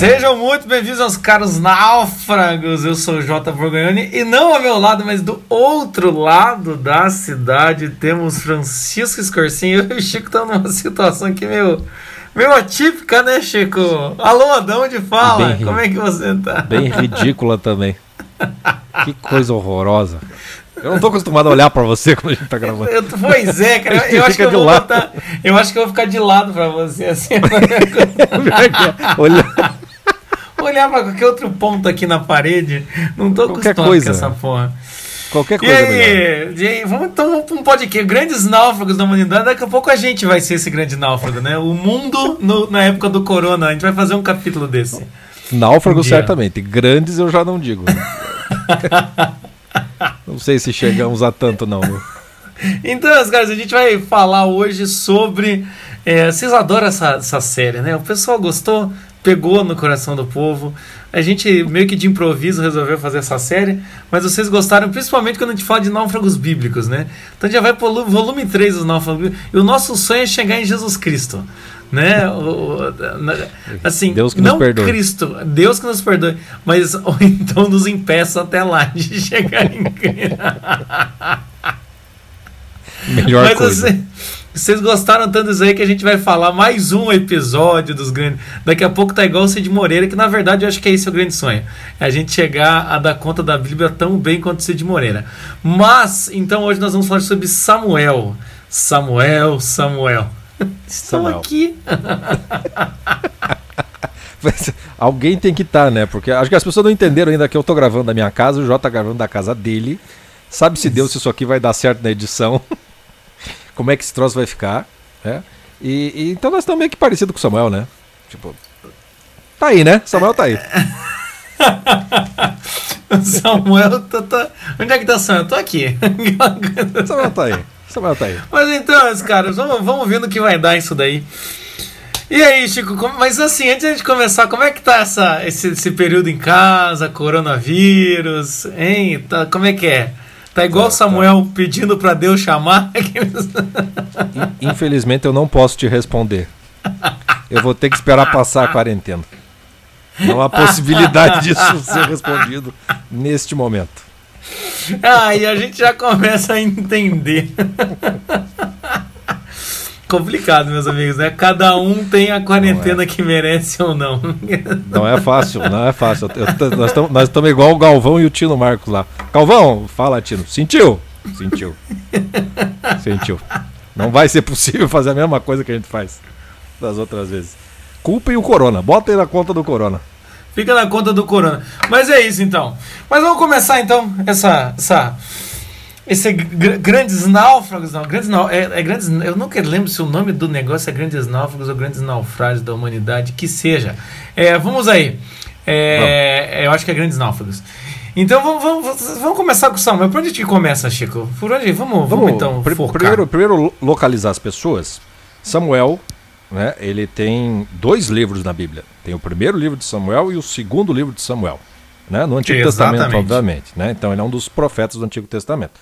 Sejam muito bem-vindos aos caros náufragos. Eu sou o Jota Borgonhoni e não ao meu lado, mas do outro lado da cidade temos Francisco Escorcinho. Eu e o Chico estão numa situação aqui meio, meio atípica, né, Chico? Alô, de onde fala? Bem, Como é que você tá? Bem ridícula também. Que coisa horrorosa. Eu não tô acostumado a olhar pra você quando a gente tá gravando. Eu, pois é, cara. Eu, eu acho que eu vou botar, Eu acho que eu vou ficar de lado pra você, assim. Olhar. Olhar pra qualquer outro ponto aqui na parede. Não tô qualquer acostumado coisa. com essa porra. Qualquer coisa. E aí, e aí vamos então pra um podcast. Grandes náufragos da humanidade. Daqui a pouco a gente vai ser esse grande náufrago, né? O mundo no, na época do corona. A gente vai fazer um capítulo desse. Náufrago, um certamente. Grandes eu já não digo. Não sei se chegamos a tanto, não. Então, caras, a gente vai falar hoje sobre. É, vocês adoram essa, essa série, né? O pessoal gostou, pegou no coração do povo. A gente meio que de improviso resolveu fazer essa série, mas vocês gostaram principalmente quando a gente fala de náufragos bíblicos, né? Então já vai pro volume 3 dos náufragos bíblicos. E o nosso sonho é chegar em Jesus Cristo né? O, assim, Deus que não nos perdoe. Cristo, Deus que nos perdoe, mas ou então nos impeça até lá de chegar em Cristo. Melhor mas, coisa. Assim, vocês gostaram tanto disso aí que a gente vai falar mais um episódio dos grandes. Daqui a pouco tá igual o Cid Moreira, que na verdade eu acho que é esse o grande sonho. É a gente chegar a dar conta da Bíblia tão bem quanto o Cid Moreira. Mas, então hoje nós vamos falar sobre Samuel. Samuel, Samuel. Estou aqui. Alguém tem que estar, tá, né? Porque acho que as pessoas não entenderam ainda que eu estou gravando da minha casa, o Jota tá gravando da casa dele. Sabe se Deus se isso aqui vai dar certo na edição. Como é que esse troço vai ficar, né? E, e, então nós estamos meio que parecido com o Samuel, né? Tipo, tá aí, né? Samuel tá aí. Samuel tá, tá, Onde é que tá Samuel? Eu tô aqui. Samuel tá aí. Samuel tá aí. Mas então, caras, vamos, vamos ver no que vai dar isso daí. E aí, Chico, mas assim, antes de começar, como é que tá essa, esse, esse período em casa, coronavírus, hein? Tá, como é que é? Tá igual tá, Samuel tá. pedindo para Deus chamar? Infelizmente eu não posso te responder. Eu vou ter que esperar passar a quarentena. Não há possibilidade disso ser respondido neste momento. Aí a gente já começa a entender. Complicado, meus amigos, né? Cada um tem a quarentena é. que merece ou não. Não é fácil, não é fácil. Eu, nós estamos igual o Galvão e o Tino Marcos lá. Galvão, fala, Tino. Sentiu? Sentiu. Sentiu. Não vai ser possível fazer a mesma coisa que a gente faz das outras vezes. Culpem o Corona. Bota aí na conta do Corona. Fica na conta do Corona. Mas é isso então. Mas vamos começar então essa. essa esse gr grandes náufragos, não, grandes é, é, grandes, eu nunca lembro se o nome do negócio é grandes náufragos ou grandes naufrágios da humanidade, que seja. É, vamos aí. É, eu acho que é grandes náufragos. Então vamos, vamos, vamos começar com o Samuel. Por onde que começa, Chico? Por onde? Vamos, vamos, vamos então. Pr focar. Primeiro, primeiro localizar as pessoas. Samuel né, ele tem dois livros na Bíblia. Tem o primeiro livro de Samuel e o segundo livro de Samuel. Né, no Antigo Exatamente. Testamento, obviamente. Né? Então ele é um dos profetas do Antigo Testamento.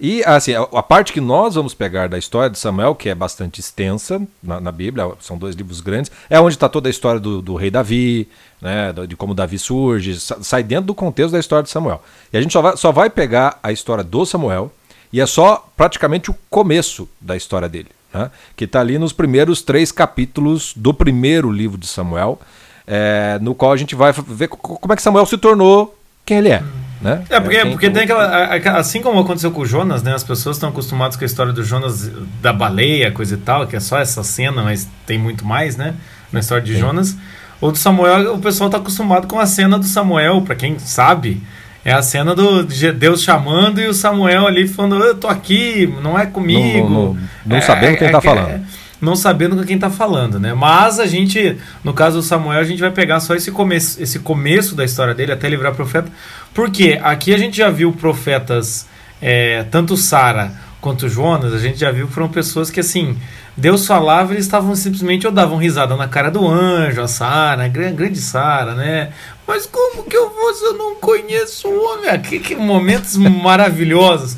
E assim, a, a, parte que nós vamos pegar da história de Samuel, que é bastante extensa na, na Bíblia, são dois livros grandes, é onde está toda a história do, do, rei Davi, né, de como Davi surge, sai dentro do contexto da história de Samuel. E a gente só vai, só vai pegar a história do Samuel, e é só praticamente o começo da história dele né? que está ali nos primeiros três capítulos do primeiro livro de Samuel, é, no qual a gente vai ver como é que Samuel se tornou quem ele é. Né? É, porque, é porque tem aquela. Assim como aconteceu com o Jonas, né? As pessoas estão acostumadas com a história do Jonas da baleia, coisa e tal, que é só essa cena, mas tem muito mais, né? Na história de. Jonas. Ou do Samuel, o pessoal está acostumado com a cena do Samuel, para quem sabe, é a cena do Deus chamando e o Samuel ali falando, eu tô aqui, não é comigo. Não, não, não é, sabendo quem é, tá falando. Não sabendo com quem tá falando, né? Mas a gente, no caso do Samuel, a gente vai pegar só esse começo, esse começo da história dele até livrar profeta. Porque aqui a gente já viu profetas, é, tanto Sara quanto Jonas, a gente já viu que foram pessoas que assim Deus falava, eles estavam simplesmente ou davam risada na cara do anjo, a Sara, a grande Sara, né? Mas como que eu vou se eu não conheço o homem? Que, que momentos maravilhosos.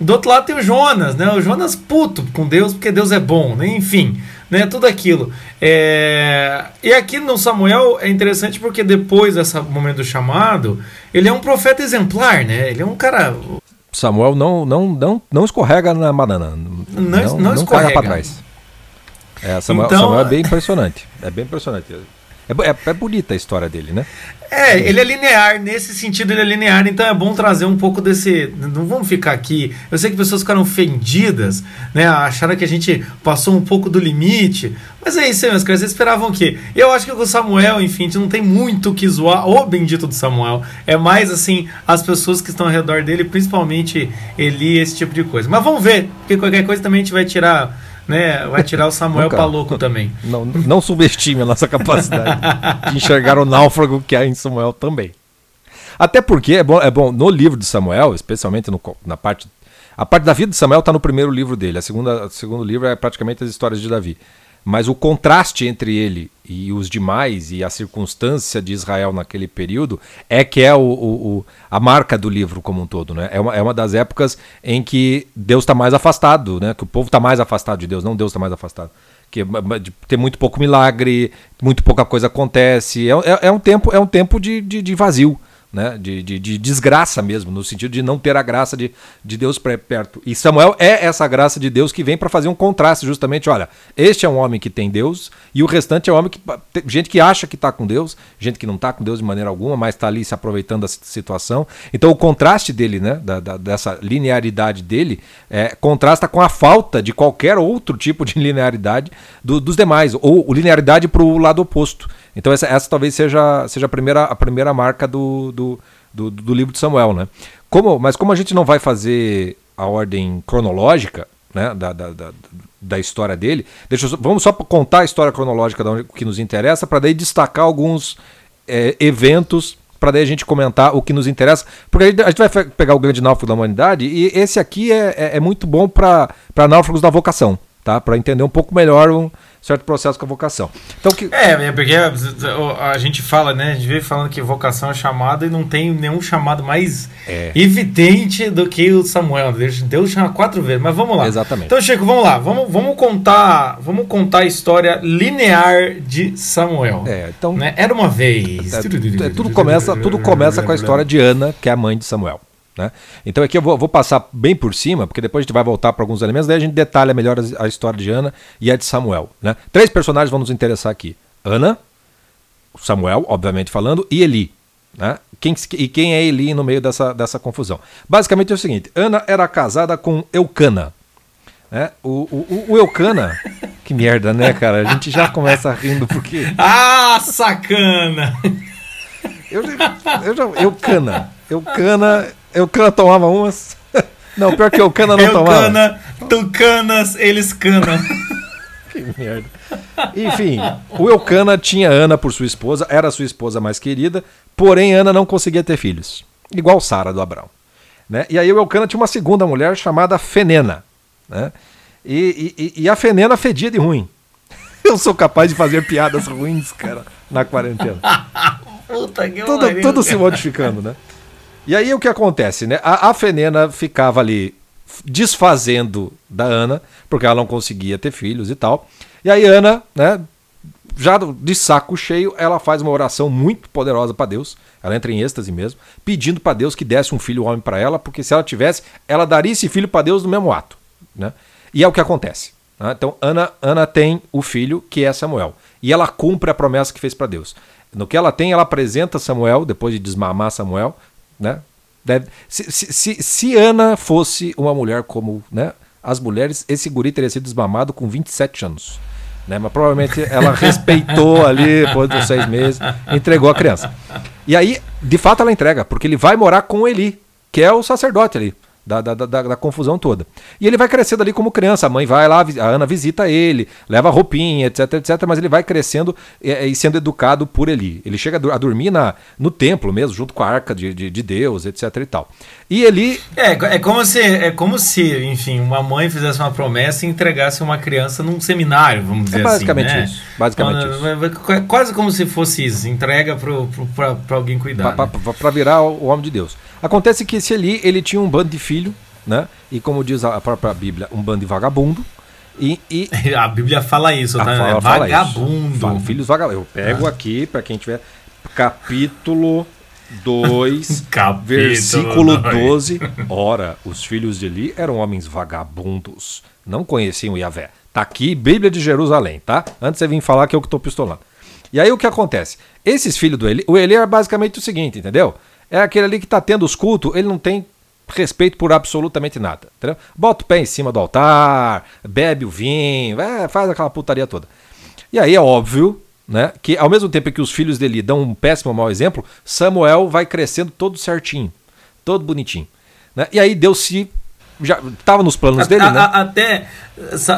Do outro lado tem o Jonas, né? O Jonas puto com Deus, porque Deus é bom, né? Enfim, né? Tudo aquilo. É... E aqui no Samuel é interessante porque depois desse momento do chamado, ele é um profeta exemplar, né? Ele é um cara. Samuel não, não, não, não escorrega na banana. Não, não, não, não escorrega para trás. É, Samuel, então, Samuel é bem impressionante. É bem impressionante. É, é, é, bonita a história dele, né? É, ele é linear, nesse sentido ele é linear, então é bom trazer um pouco desse. Não vamos ficar aqui. Eu sei que pessoas ficaram ofendidas, né? Acharam que a gente passou um pouco do limite. Mas é isso aí, meus caras. Vocês esperavam o quê? Eu acho que o Samuel, enfim, a gente não tem muito o que zoar. O bendito do Samuel. É mais assim, as pessoas que estão ao redor dele, principalmente Eli, esse tipo de coisa. Mas vamos ver, porque qualquer coisa também a gente vai tirar né? Vai tirar o Samuel para louco também. Não, não subestime a nossa capacidade de enxergar o náufrago que há em Samuel também. Até porque é bom, é bom no livro de Samuel, especialmente no, na parte. A parte da vida de Samuel está no primeiro livro dele. A segunda, o segundo livro é praticamente as histórias de Davi. Mas o contraste entre ele e os demais e a circunstância de Israel naquele período é que é o, o a marca do livro como um todo. Né? É, uma, é uma das épocas em que Deus está mais afastado, né? que o povo está mais afastado de Deus, não Deus está mais afastado. Que tem muito pouco milagre, muito pouca coisa acontece. É, é, é um tempo, é um tempo de, de, de vazio né? De, de, de, desgraça mesmo, no sentido de não ter a graça de, de Deus perto. E Samuel é essa graça de Deus que vem para fazer um contraste, justamente. Olha, este é um homem que tem Deus e o restante é um homem que. gente que acha que está com Deus, gente que não está com Deus de maneira alguma, mas está ali se aproveitando da situação. Então o contraste dele, né? Da, da, dessa linearidade dele, é, contrasta com a falta de qualquer outro tipo de linearidade do, dos demais, ou linearidade para o lado oposto. Então essa, essa talvez seja, seja a, primeira, a primeira marca do, do, do, do livro de Samuel. Né? Como, mas como a gente não vai fazer a ordem cronológica né, da, da, da, da história dele, deixa eu, vamos só contar a história cronológica da que nos interessa, para daí destacar alguns é, eventos para daí a gente comentar o que nos interessa, porque a gente vai pegar o grande náufrago da humanidade e esse aqui é, é, é muito bom para náufragos da vocação, tá? Para entender um pouco melhor um, certo processo com a vocação. Então, que... É, é porque a, gente fala, né? A gente vem falando que vocação é chamada e não tem nenhum chamado mais é. evidente do que o Samuel. Deus chama quatro vezes, mas vamos lá. Exatamente. Então, Chico, vamos lá. Vamos, vamos contar vamos contar a história linear de Samuel. É, então... Né? Era uma vez. É, tudo, começa, tudo começa com a história de Ana, que é a mãe de Samuel. Né? Então aqui eu vou, vou, passar bem por cima, porque depois a gente vai voltar para alguns elementos, daí a gente detalha melhor a, a, história de Ana e a de Samuel. Né? Três personagens vão nos interessar aqui: Ana, Samuel, obviamente falando, e Eli. Né? Quem, e quem é Eli no meio dessa, dessa confusão? Basicamente é o seguinte: Ana era casada com Eucana. Né? O, o, o Eucana. que merda, né, cara? A gente já começa rindo porque. Ah, sacana! Eu, eu já, Eucana. Eucana eu cana tomava umas. Não, pior que eu cana não eu tomava. Cana, tu canas, eles canam. que merda. Enfim, o Eucana tinha Ana por sua esposa, era sua esposa mais querida, porém Ana não conseguia ter filhos. Igual Sara do Abraão. Né? E aí o Eucana tinha uma segunda mulher chamada Fenena. Né? E, e, e a Fenena fedia de ruim. Eu sou capaz de fazer piadas ruins, cara, na quarentena. Puta que tudo, tudo se modificando, né? E aí o que acontece, né? A, a Fenena ficava ali desfazendo da Ana, porque ela não conseguia ter filhos e tal. E aí Ana, né, já de saco cheio, ela faz uma oração muito poderosa para Deus. Ela entra em êxtase mesmo, pedindo para Deus que desse um filho homem para ela, porque se ela tivesse, ela daria esse filho para Deus no mesmo ato, né? E é o que acontece. Né? Então Ana, Ana tem o filho que é Samuel, e ela cumpre a promessa que fez para Deus. No que ela tem, ela apresenta Samuel, depois de desmamar Samuel, né? Deve, se, se, se, Ana fosse uma mulher como né, as mulheres, esse guri teria sido desmamado com 27 anos. Né? Mas provavelmente ela respeitou ali, depois dos seis meses, entregou a criança. E aí, de fato, ela entrega, porque ele vai morar com Eli, que é o sacerdote ali da, da, da, da, confusão toda. E ele vai crescendo ali como criança. A mãe vai lá, a Ana visita ele, leva roupinha, etc, etc. Mas ele vai crescendo e, e sendo educado por Eli. Ele chega a dormir na, no templo mesmo, junto com a arca de, de, de Deus, etc e tal. E Eli. É, é como se, é como se, enfim, uma mãe fizesse uma promessa e entregasse uma criança num seminário, vamos dizer é basicamente assim. Basicamente né? isso. Basicamente isso. É quase como se fosse isso, entrega para alguém cuidar. Para né? virar o homem de Deus. Acontece que esse Eli, ele tinha um bando de filho, né? E como diz a própria Bíblia, um bando de vagabundo. E, e, a Bíblia fala isso, tá? Fala, é vagabundo. Fala, filhos vagabundos. Eu pego ah. aqui, para quem tiver, capítulo 2, versículo 12. Ora, os filhos de Eli eram homens vagabundos, não conheciam Yahvé. Tá aqui, Bíblia de Jerusalém, tá? Antes você vir falar que eu que tô pistolando. E aí o que acontece? Esses filhos do Eli, o Eli é basicamente o seguinte, entendeu? É aquele ali que tá tendo os cultos, ele não tem respeito por absolutamente nada. Entendeu? Bota o pé em cima do altar, bebe o vinho, é, faz aquela putaria toda. E aí é óbvio né, que ao mesmo tempo que os filhos dele dão um péssimo mau exemplo, Samuel vai crescendo todo certinho, todo bonitinho. Né? E aí Deus se já estava nos planos a, dele, a, né? A, até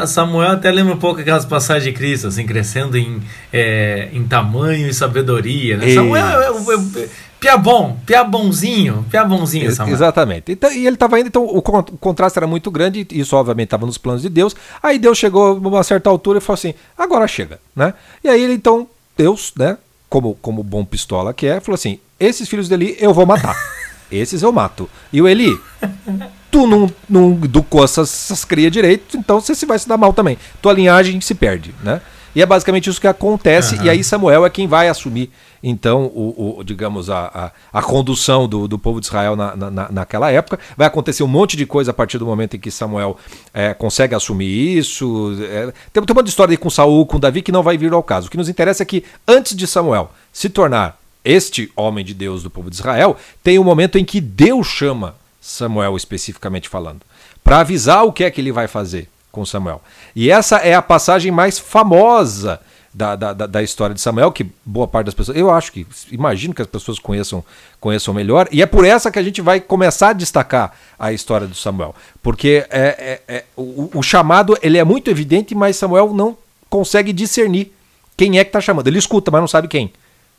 Samuel até lembra um pouco aquelas passagens de Cristo, assim, crescendo em, é, em tamanho e sabedoria. Né? Samuel é, é, é, Pia bom, pia bonzinho, pia bonzinho, Samuel. Exatamente. Então, e ele estava indo, então o, o, contraste era muito grande, isso obviamente estava nos planos de Deus. Aí Deus chegou a uma certa altura e falou assim: agora chega, né? E aí ele então, Deus, né, como, como bom pistola que é, falou assim: esses filhos dele eu vou matar. esses eu mato. E o Eli, tu não, não educou essas, essas crias direito, então você se vai se dar mal também. Tua linhagem se perde, né? E é basicamente isso que acontece, uhum. e aí Samuel é quem vai assumir, então, o, o digamos, a, a, a, condução do, do povo de Israel na, na, naquela época. Vai acontecer um monte de coisa a partir do momento em que Samuel é, consegue assumir isso. É, tem, tem uma história aí com Saul, com Davi, que não vai vir ao caso. O que nos interessa é que, antes de Samuel se tornar este homem de Deus do povo de Israel, tem um momento em que Deus chama Samuel, especificamente falando, para avisar o que é que ele vai fazer com Samuel. E essa é a passagem mais famosa da, da, da, história de Samuel, que boa parte das pessoas, eu acho que, imagino que as pessoas conheçam, conheçam melhor, e é por essa que a gente vai começar a destacar a história do Samuel, porque é, é, é o, o, chamado ele é muito evidente, mas Samuel não consegue discernir quem é que está chamando. Ele escuta, mas não sabe quem.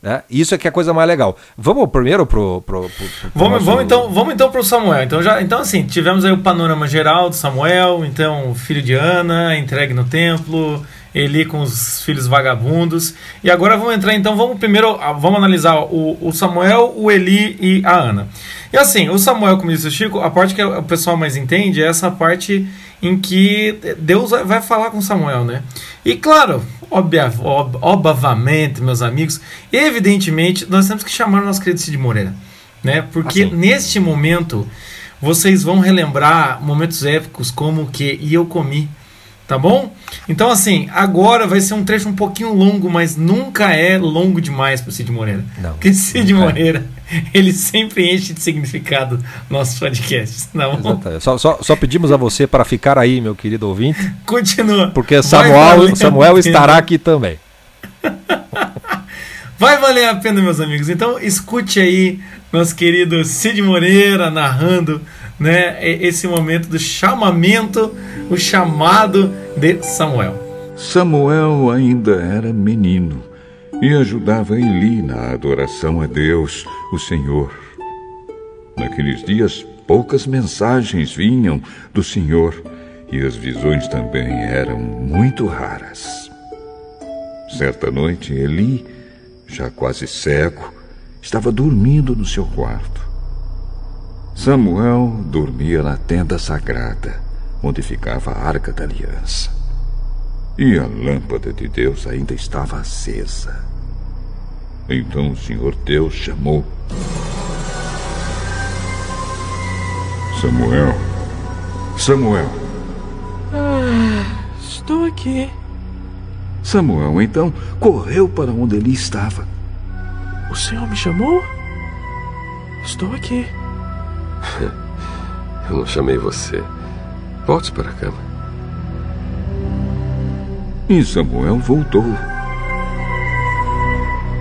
Né? Isso é que é a coisa mais legal. Vamos primeiro pro. pro, pro, pro vamos, nosso... vamos então, vamos então pro Samuel. Então, já, então, assim, tivemos aí o panorama geral do Samuel, então, filho de Ana, entregue no templo, Eli com os filhos vagabundos. E agora vamos entrar, então, vamos primeiro, ah, vamos analisar o, o Samuel, o Eli e a Ana. E assim, o Samuel, como disse o Chico, a parte que o pessoal mais entende é essa parte em que Deus vai falar com Samuel, né? E claro, obvia, ob, obviamente, meus amigos, evidentemente, nós temos que chamar o nosso querido Cid Moreira, né? Porque assim. neste momento vocês vão relembrar momentos épicos como que e eu comi Tá bom? Então, assim, agora vai ser um trecho um pouquinho longo, mas nunca é longo demais para Cid Moreira. Não. Porque Cid é. Moreira, ele sempre enche de significado nossos podcasts. Não? Só, só, só, pedimos a você para ficar aí, meu querido ouvinte. Continua. Porque Samuel, Samuel estará aqui também. Vai valer a pena, meus amigos. Então, escute aí nosso querido Cid Moreira narrando né, esse momento do chamamento, o chamado de Samuel. Samuel ainda era menino e ajudava Eli na adoração a Deus, o Senhor. Naqueles dias, poucas mensagens vinham do Senhor e as visões também eram muito raras. Certa noite, Eli, já quase cego, estava dormindo no seu quarto. Samuel dormia na tenda sagrada, onde ficava a arca da aliança. E a lâmpada de Deus ainda estava acesa. Então o Senhor Deus chamou: Samuel, Samuel. Ah, estou aqui. Samuel então correu para onde ele estava. O Senhor me chamou? Estou aqui. Eu não chamei você. Volte para a cama. E Samuel voltou.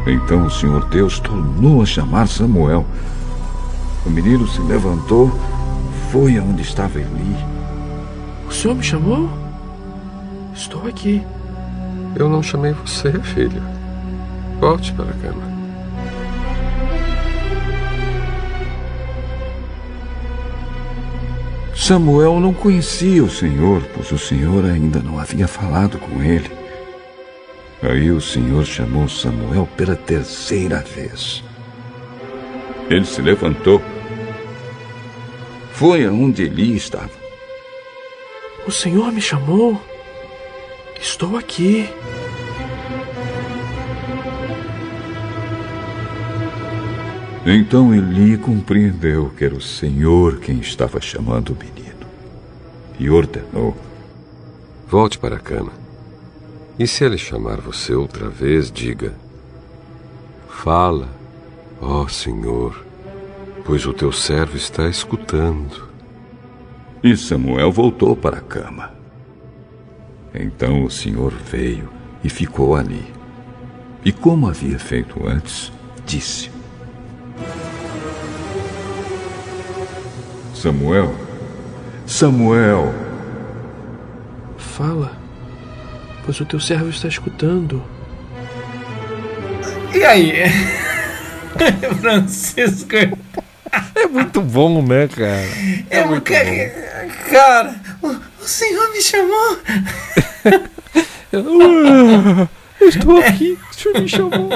Então o Senhor Deus tornou a chamar Samuel. O menino se levantou, foi aonde estava Eli. O Senhor me chamou? Estou aqui. Eu não chamei você, filho. Volte para a cama. Samuel não conhecia o Senhor, pois o Senhor ainda não havia falado com ele. Aí o Senhor chamou Samuel pela terceira vez. Ele se levantou. Foi aonde Eli estava. O Senhor me chamou? Estou aqui. Então Eli compreendeu que era o Senhor quem estava chamando o menino e ordenou: Volte para a cama. E se ele chamar você outra vez, diga: Fala, ó Senhor, pois o teu servo está escutando. E Samuel voltou para a cama. Então o Senhor veio e ficou ali. E como havia feito antes, disse: Samuel, Samuel. Fala, pois o teu servo está escutando. E aí? Francisco. É muito bom, né, cara? É, é muito cara, bom. Cara, o, o senhor me chamou. eu, eu estou aqui, o senhor me chamou.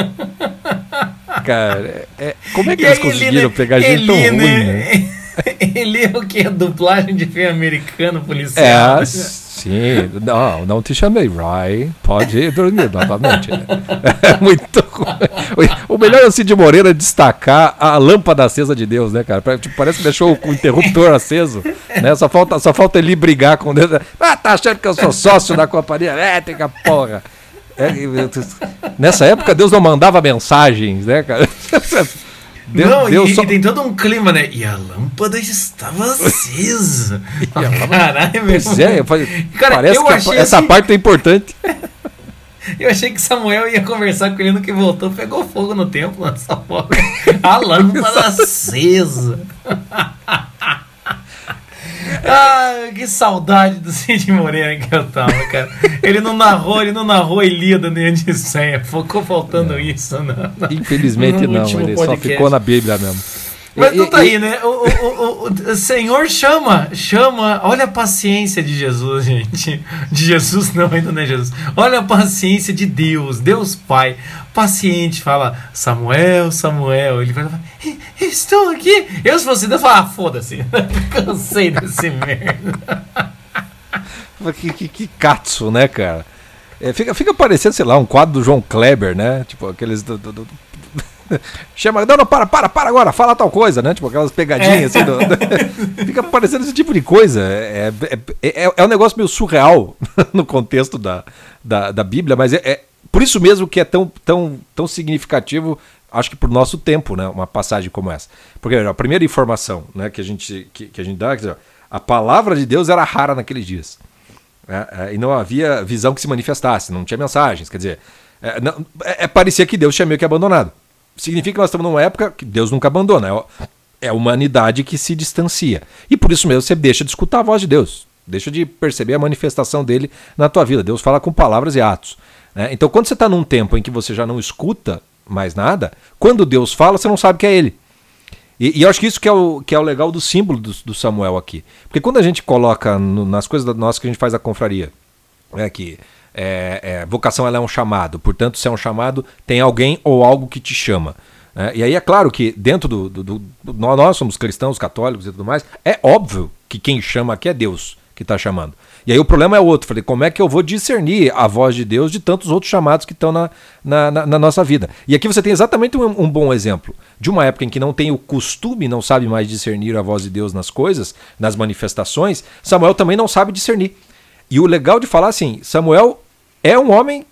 Cara, é, como é que e eles conseguiram pegar gente tão ruim, né? Ele é o que? A dublagem de filme americano policial? É, sim. Não, não te chamei, Rai. Pode ir dormir novamente. É muito. O melhor é o Cid Moreira destacar a lâmpada acesa de Deus, né, cara? Tipo, parece que deixou o interruptor aceso. Né? Só, falta, só falta ele brigar com Deus. Ah, tá achando que eu sou sócio da companhia elétrica, porra. É, nessa época Deus não mandava mensagens, né, cara? Deus, não, Deus e, só... e, tem todo um clima, né? E a lâmpada estava acesa. Caralho, meu. Pois é, Cara, parece que a, essa assim... parte é importante. Eu achei que Samuel ia conversar com ele no que voltou, pegou fogo no templo nessa porra. A lâmpada acesa. Ah, que saudade do Cid Moreira que eu tava, cara. Ele não narrou, ele não narrou Ilíada nem Odisseia. Ficou faltando não. isso, não. Infelizmente não, ele podcast. só ficou na Bíblia mesmo. Mas não tá aí, né? O, o, o, o, Senhor chama, chama. Olha a paciência de Jesus, gente. De Jesus, não, ainda não é Jesus. Olha a paciência de Deus, Deus Pai. Paciente, fala, Samuel, Samuel. Ele vai estou aqui. Eu, se fosse Deus, falar, ah, foda-se. Cansei desse merda. Que, que, que catso, né, cara? É, fica, fica parecendo, sei lá, um quadro do João Kleber, né? Tipo, aqueles do, do, do Chama, não, não, para, para, para agora, fala tal coisa, né? Tipo aquelas pegadinhas é. assim. Do, do, fica parecendo esse tipo de coisa. É, é, é, é, um negócio meio surreal no contexto da, da, da Bíblia, mas é, é, por isso mesmo que é tão, tão, tão significativo, acho que por nosso tempo, né? Uma passagem como essa. Porque a primeira informação né, que, a gente, que, que a gente dá, dizer, a palavra de Deus era rara naqueles dias. Né? É, e não havia visão que se manifestasse, não tinha mensagens. Quer dizer, é, não, é, parecia que Deus tinha meio que abandonado significa que nós estamos numa época que Deus nunca abandona. É a humanidade que se distancia. E por isso mesmo você deixa de escutar a voz de Deus. Deixa de perceber a manifestação dele na tua vida. Deus fala com palavras e atos. Né? Então, quando você está num tempo em que você já não escuta mais nada, quando Deus fala, você não sabe que é ele. E, e eu acho que isso que é o, que é o legal do símbolo do, do Samuel aqui. Porque quando a gente coloca no, nas coisas nossas que a gente faz a confraria, é que é, é, vocação ela é um chamado, portanto, se é um chamado, tem alguém ou algo que te chama. É, e aí é claro que dentro do, do, do, do, Nós somos cristãos, católicos e tudo mais, é óbvio que quem chama aqui é Deus que está chamando. E aí o problema é outro. Falei, como é que eu vou discernir a voz de Deus de tantos outros chamados que estão na, na, na, na, nossa vida? E aqui você tem exatamente um, um, bom exemplo. De uma época em que não tem o costume, não sabe mais discernir a voz de Deus nas coisas, nas manifestações, Samuel também não sabe discernir. E o legal de falar assim, Samuel é um homem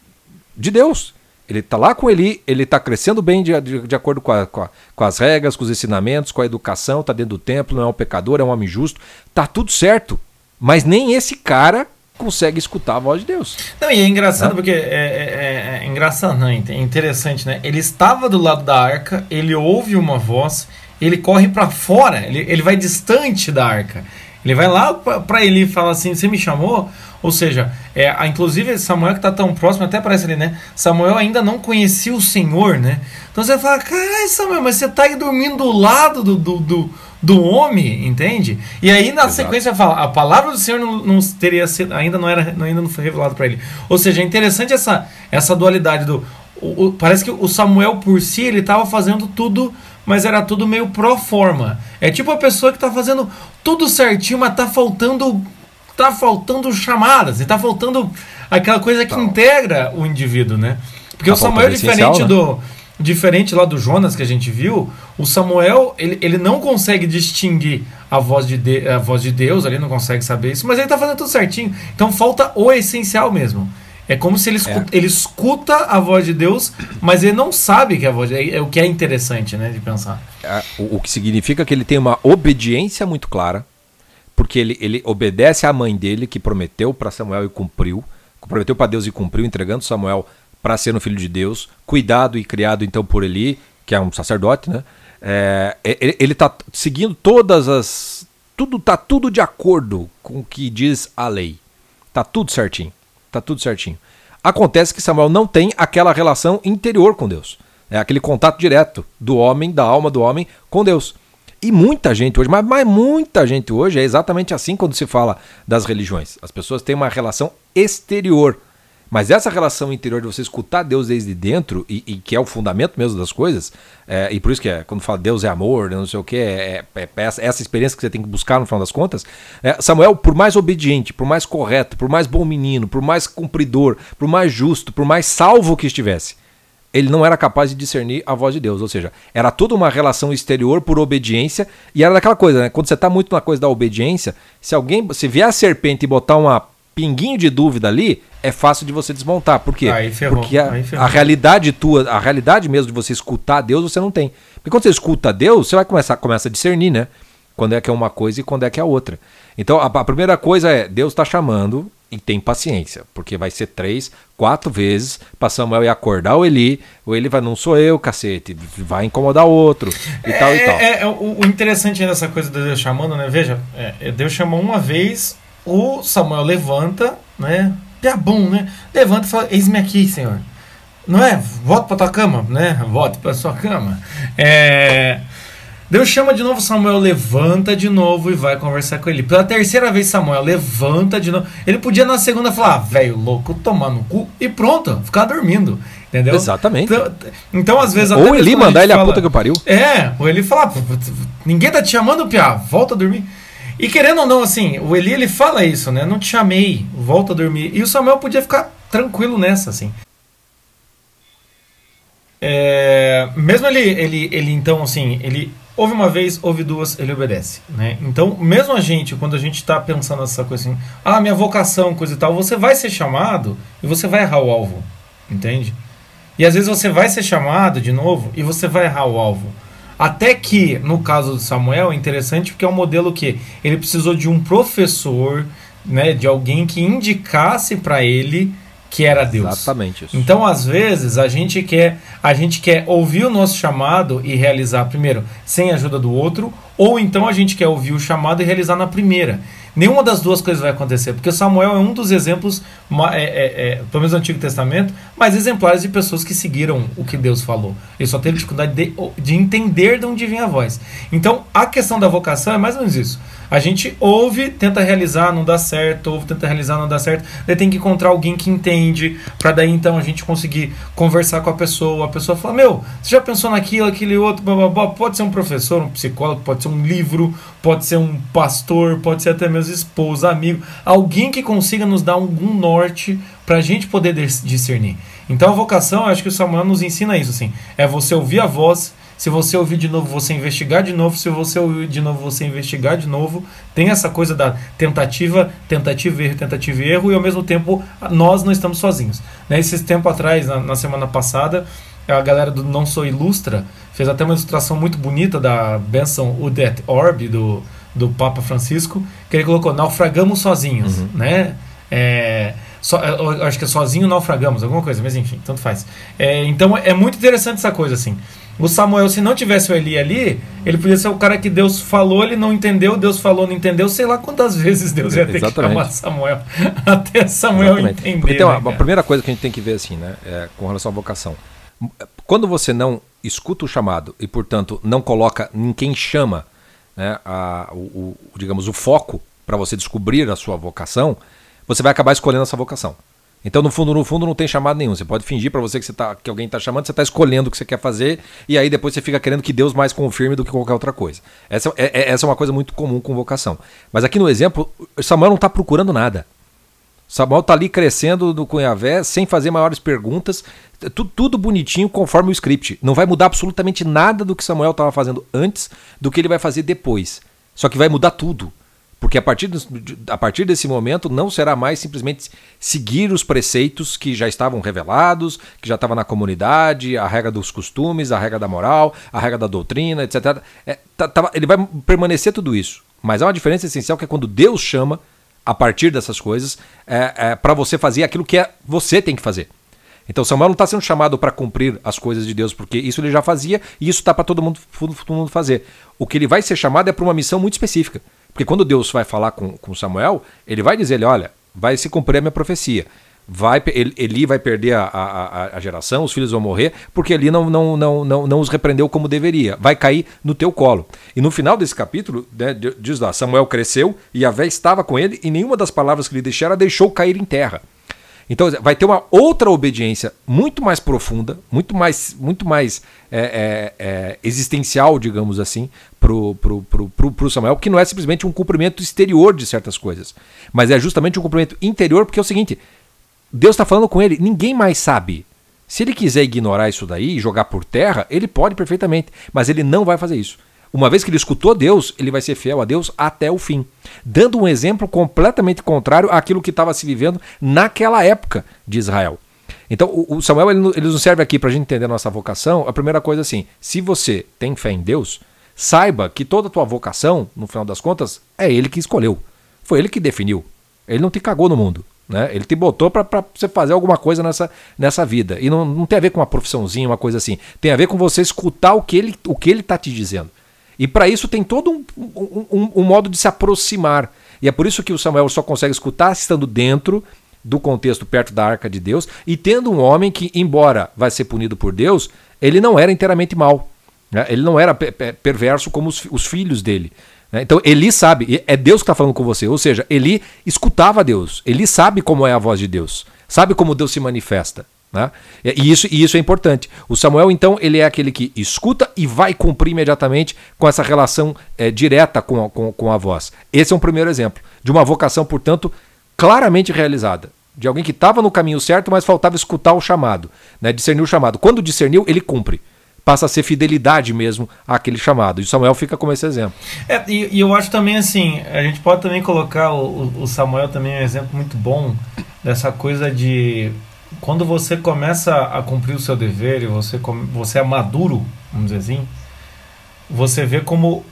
de Deus. Ele está lá com ele, ele está crescendo bem de, de, de acordo com, a, com, a, com, as regras, com os ensinamentos, com a educação, está dentro do templo, não é um pecador, é um homem justo. Tá tudo certo. Mas nem esse cara consegue escutar a voz de Deus. Não, e é engraçado porque é, é, é, é engraçado, não, é interessante, né? Ele estava do lado da arca, ele ouve uma voz, ele corre para fora, ele, ele vai distante da arca. Ele vai lá para ele e fala assim: Você me chamou? Ou seja, é, inclusive Samuel que está tão próximo, até parece ali, né? Samuel ainda não conhecia o Senhor, né? Então você fala, caralho, Samuel, mas você está aí dormindo do lado do, do, do, do homem, entende? E aí na Exato. sequência fala, a palavra do Senhor não, não teria sido, ainda não era, ainda não foi revelado para ele. Ou seja, é interessante essa, essa dualidade do. O, o, parece que o Samuel por si ele estava fazendo tudo mas era tudo meio pro forma. É tipo a pessoa que está fazendo tudo certinho, mas tá faltando tá faltando chamadas, e tá faltando aquela coisa que não. integra o indivíduo, né? Porque tá o Samuel é diferente né? do diferente lá do Jonas que a gente viu, o Samuel ele, ele não consegue distinguir a voz, de, de a voz de Deus, ali não consegue saber isso, mas ele tá fazendo tudo certinho. Então falta o essencial mesmo. É como se ele escuta, é. ele escuta a voz de Deus, mas ele não sabe que é a voz de Deus. É, é o que é interessante, né, de pensar. É, o, o, que significa que ele tem uma obediência muito clara, porque ele, ele obedece à mãe dele, que prometeu para Samuel e cumpriu, prometeu para Deus e cumpriu, entregando Samuel para ser um filho de Deus, cuidado e criado então por Eli, que é um sacerdote, né? É, ele está seguindo todas as. Tudo tá tudo de acordo com o que diz a lei. Tá tudo certinho. Tá tudo certinho. Acontece que Samuel não tem aquela relação interior com Deus. É aquele contato direto do homem, da alma do homem com Deus. E muita gente hoje, mas, mas muita gente hoje é exatamente assim quando se fala das religiões. As pessoas têm uma relação exterior mas essa relação interior de você escutar Deus desde dentro, e, e que é o fundamento mesmo das coisas, é, e por isso que é, quando fala Deus é amor, não sei o que, é, é, é essa, experiência que você tem que buscar no final das contas. É, Samuel, por mais obediente, por mais correto, por mais bom menino, por mais cumpridor, por mais justo, por mais salvo que estivesse, ele não era capaz de discernir a voz de Deus. Ou seja, era toda uma relação exterior por obediência, e era daquela coisa, né? Quando você está muito na coisa da obediência, se alguém, se vier a serpente e botar uma pinguinho de dúvida ali, é fácil de você desmontar. Por quê? Ferrou, Porque a, a, realidade tua, a realidade mesmo de você escutar Deus, você não tem. Porque quando você escuta Deus, você vai começar começa a discernir, né? Quando é que é uma coisa e quando é que é outra. Então a, a primeira coisa é, Deus está chamando e tem paciência, porque vai ser três, quatro vezes para Samuel ir acordar o Eli, o Eli vai, não sou eu, cacete, vai incomodar outro e é, tal e tal. É, é, o, o interessante nessa coisa de Deus chamando, né? Veja, é, Deus chamou uma vez, o Samuel levanta, né? É bom, né? Levanta e fala: Eis-me aqui, Senhor. Não é? Volte para tua cama, né? Volte para sua cama. É. Deus chama de novo Samuel, levanta de novo e vai conversar com ele. Pela terceira vez, Samuel levanta de novo. Ele podia na segunda falar, ah, velho, louco, tomar no cu e pronto, ficar dormindo. Entendeu? Exatamente. Então, então às vezes. Ou ele mandar ele fala, a puta que pariu. É, ou ele falar, ninguém tá te chamando, Pia, volta a dormir. E querendo ou não, assim, o Eli ele fala isso, né? Não te chamei, volta a dormir. E o Samuel podia ficar tranquilo nessa, assim. É, mesmo ele, ele, ele, então, assim, ele ouve uma vez, ouve duas, ele obedece, né? Então, mesmo a gente, quando a gente está pensando nessa coisa assim, ah, minha vocação, coisa e tal, você vai ser chamado e você vai errar o alvo, entende? E às vezes você vai ser chamado de novo e você vai errar o alvo. Até que, no caso do Samuel, é interessante porque é um modelo que ele precisou de um professor, né, de alguém que indicasse para ele que era Deus. Exatamente isso. Então, às vezes, a gente quer a gente quer ouvir o nosso chamado e realizar primeiro sem a ajuda do outro, ou então a gente quer ouvir o chamado e realizar na primeira. Nenhuma das duas coisas vai acontecer, porque Samuel é um dos exemplos, é, é, é, pelo menos no Antigo Testamento, mais exemplares de pessoas que seguiram o que Deus falou. Ele só teve dificuldade de, de entender de onde vinha a voz. Então, a questão da vocação é mais ou menos isso. A gente ouve, tenta realizar, não dá certo, ouve, tenta realizar, não dá certo. Daí tem que encontrar alguém que entende, para daí então a gente conseguir conversar com a pessoa. A pessoa fala: Meu, você já pensou naquilo, aquele outro? Blá, blá, blá. Pode ser um professor, um psicólogo, pode ser um livro, pode ser um pastor, pode ser até mesmo esposa, amigo. Alguém que consiga nos dar algum norte para a gente poder discernir. Então a vocação, acho que o Samuel nos ensina isso, assim. É você ouvir a voz se você ouvir de novo, você investigar de novo. Se você ouvir de novo, você investigar de novo. Tem essa coisa da tentativa, tentativa, erro, tentativa e erro. E ao mesmo tempo, nós não estamos sozinhos. Né? Esses tempo atrás, na, na semana passada, a galera do Não Sou Ilustra fez até uma ilustração muito bonita da benção Udet Orb, do, do Papa Francisco, que ele colocou, naufragamos sozinhos, uhum. né? É, so, acho que é sozinho naufragamos, alguma coisa, mas enfim, tanto faz. É, então é muito interessante essa coisa, assim. O Samuel, se não tivesse o Eli ali, ele podia ser o cara que Deus falou, ele não entendeu, Deus falou, não entendeu, sei lá quantas vezes Deus ia ter Exatamente. que chamar Samuel até Samuel Exatamente. entender. Então, né, a primeira coisa que a gente tem que ver assim, né, é, com relação à vocação. Quando você não escuta o chamado e, portanto, não coloca em quem chama né, a, o, o, digamos, o foco para você descobrir a sua vocação, você vai acabar escolhendo essa vocação. Então, no fundo, no fundo, não tem chamado nenhum. Você pode fingir para você que, você tá, que alguém está chamando, você está escolhendo o que você quer fazer, e aí depois você fica querendo que Deus mais confirme do que qualquer outra coisa. Essa é, é essa é uma coisa muito comum com vocação. Mas aqui no exemplo, Samuel não está procurando nada. Samuel está ali crescendo no Cunhavé sem fazer maiores perguntas, tudo, tudo, bonitinho conforme o script. Não vai mudar absolutamente nada do que Samuel estava fazendo antes do que ele vai fazer depois. Só que vai mudar tudo. Porque a partir, a partir desse momento não será mais simplesmente seguir os preceitos que já estavam revelados, que já estava na comunidade, a regra dos costumes, a regra da moral, a regra da doutrina, etc. É, tá, tá, ele vai permanecer tudo isso. Mas há uma diferença essencial que é quando Deus chama, a partir dessas coisas, é, é para você fazer aquilo que é, você tem que fazer. Então Samuel não está sendo chamado para cumprir as coisas de Deus, porque isso ele já fazia e isso está para todo mundo, todo mundo fazer. O que ele vai ser chamado é para uma missão muito específica. Porque quando Deus vai falar com, com Samuel, ele vai dizer: ele, olha, vai se cumprir a minha profecia. Vai, Eli vai perder a, a, a, geração, os filhos vão morrer, porque Eli não, não, não, não, não os repreendeu como deveria. Vai cair no teu colo. E no final desse capítulo, né, diz lá: Samuel cresceu e a Vé estava com ele, e nenhuma das palavras que lhe deixara deixou cair em terra. Então vai ter uma outra obediência muito mais profunda, muito mais, muito mais é, é, é, existencial, digamos assim, pro, pro, pro, pro, pro Samuel, que não é simplesmente um cumprimento exterior de certas coisas, mas é justamente um cumprimento interior, porque é o seguinte: Deus está falando com ele, ninguém mais sabe. Se ele quiser ignorar isso daí e jogar por terra, ele pode perfeitamente, mas ele não vai fazer isso. Uma vez que ele escutou Deus, ele vai ser fiel a Deus até o fim, dando um exemplo completamente contrário àquilo que estava se vivendo naquela época de Israel. Então, o Samuel ele, ele nos serve aqui para a gente entender a nossa vocação. A primeira coisa assim: se você tem fé em Deus, saiba que toda a tua vocação, no final das contas, é Ele que escolheu. Foi Ele que definiu. Ele não te cagou no mundo. Né? Ele te botou para você fazer alguma coisa nessa, nessa vida. E não, não tem a ver com uma profissãozinha, uma coisa assim. Tem a ver com você escutar o que ele o que ele está te dizendo. E para isso tem todo um, um, um, modo de se aproximar. E é por isso que o Samuel só consegue escutar estando dentro do contexto perto da arca de Deus e tendo um homem que, embora vai ser punido por Deus, ele não era inteiramente mal. Né? Ele não era perverso como os, os filhos dele. Né? Então Eli sabe, é Deus que está falando com você. Ou seja, Eli escutava Deus. Ele sabe como é a voz de Deus. Sabe como Deus se manifesta. Né? E, isso, e isso é importante. O Samuel, então, ele é aquele que escuta e vai cumprir imediatamente com essa relação é, direta com, com, com a voz. Esse é um primeiro exemplo de uma vocação, portanto, claramente realizada. De alguém que estava no caminho certo, mas faltava escutar o chamado, né? discernir o chamado. Quando discerniu, ele cumpre. Passa a ser fidelidade mesmo àquele chamado. E Samuel fica como esse exemplo. É, e, e, eu acho também assim, a gente pode também colocar o, o Samuel também um exemplo muito bom dessa coisa de quando você começa a cumprir o seu dever e você, você é maduro, vamos dizer assim, você vê como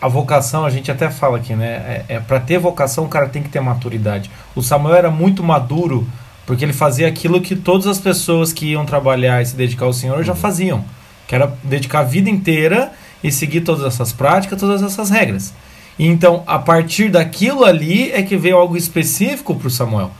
a vocação, a gente até fala aqui, né? É, é para ter vocação, o cara tem que ter maturidade. O Samuel era muito maduro porque ele fazia aquilo que todas as pessoas que iam trabalhar e se dedicar ao Senhor já uhum. faziam, que era dedicar a vida inteira e seguir todas essas práticas, todas essas regras. E então, a partir daquilo ali é que veio algo específico para o Samuel.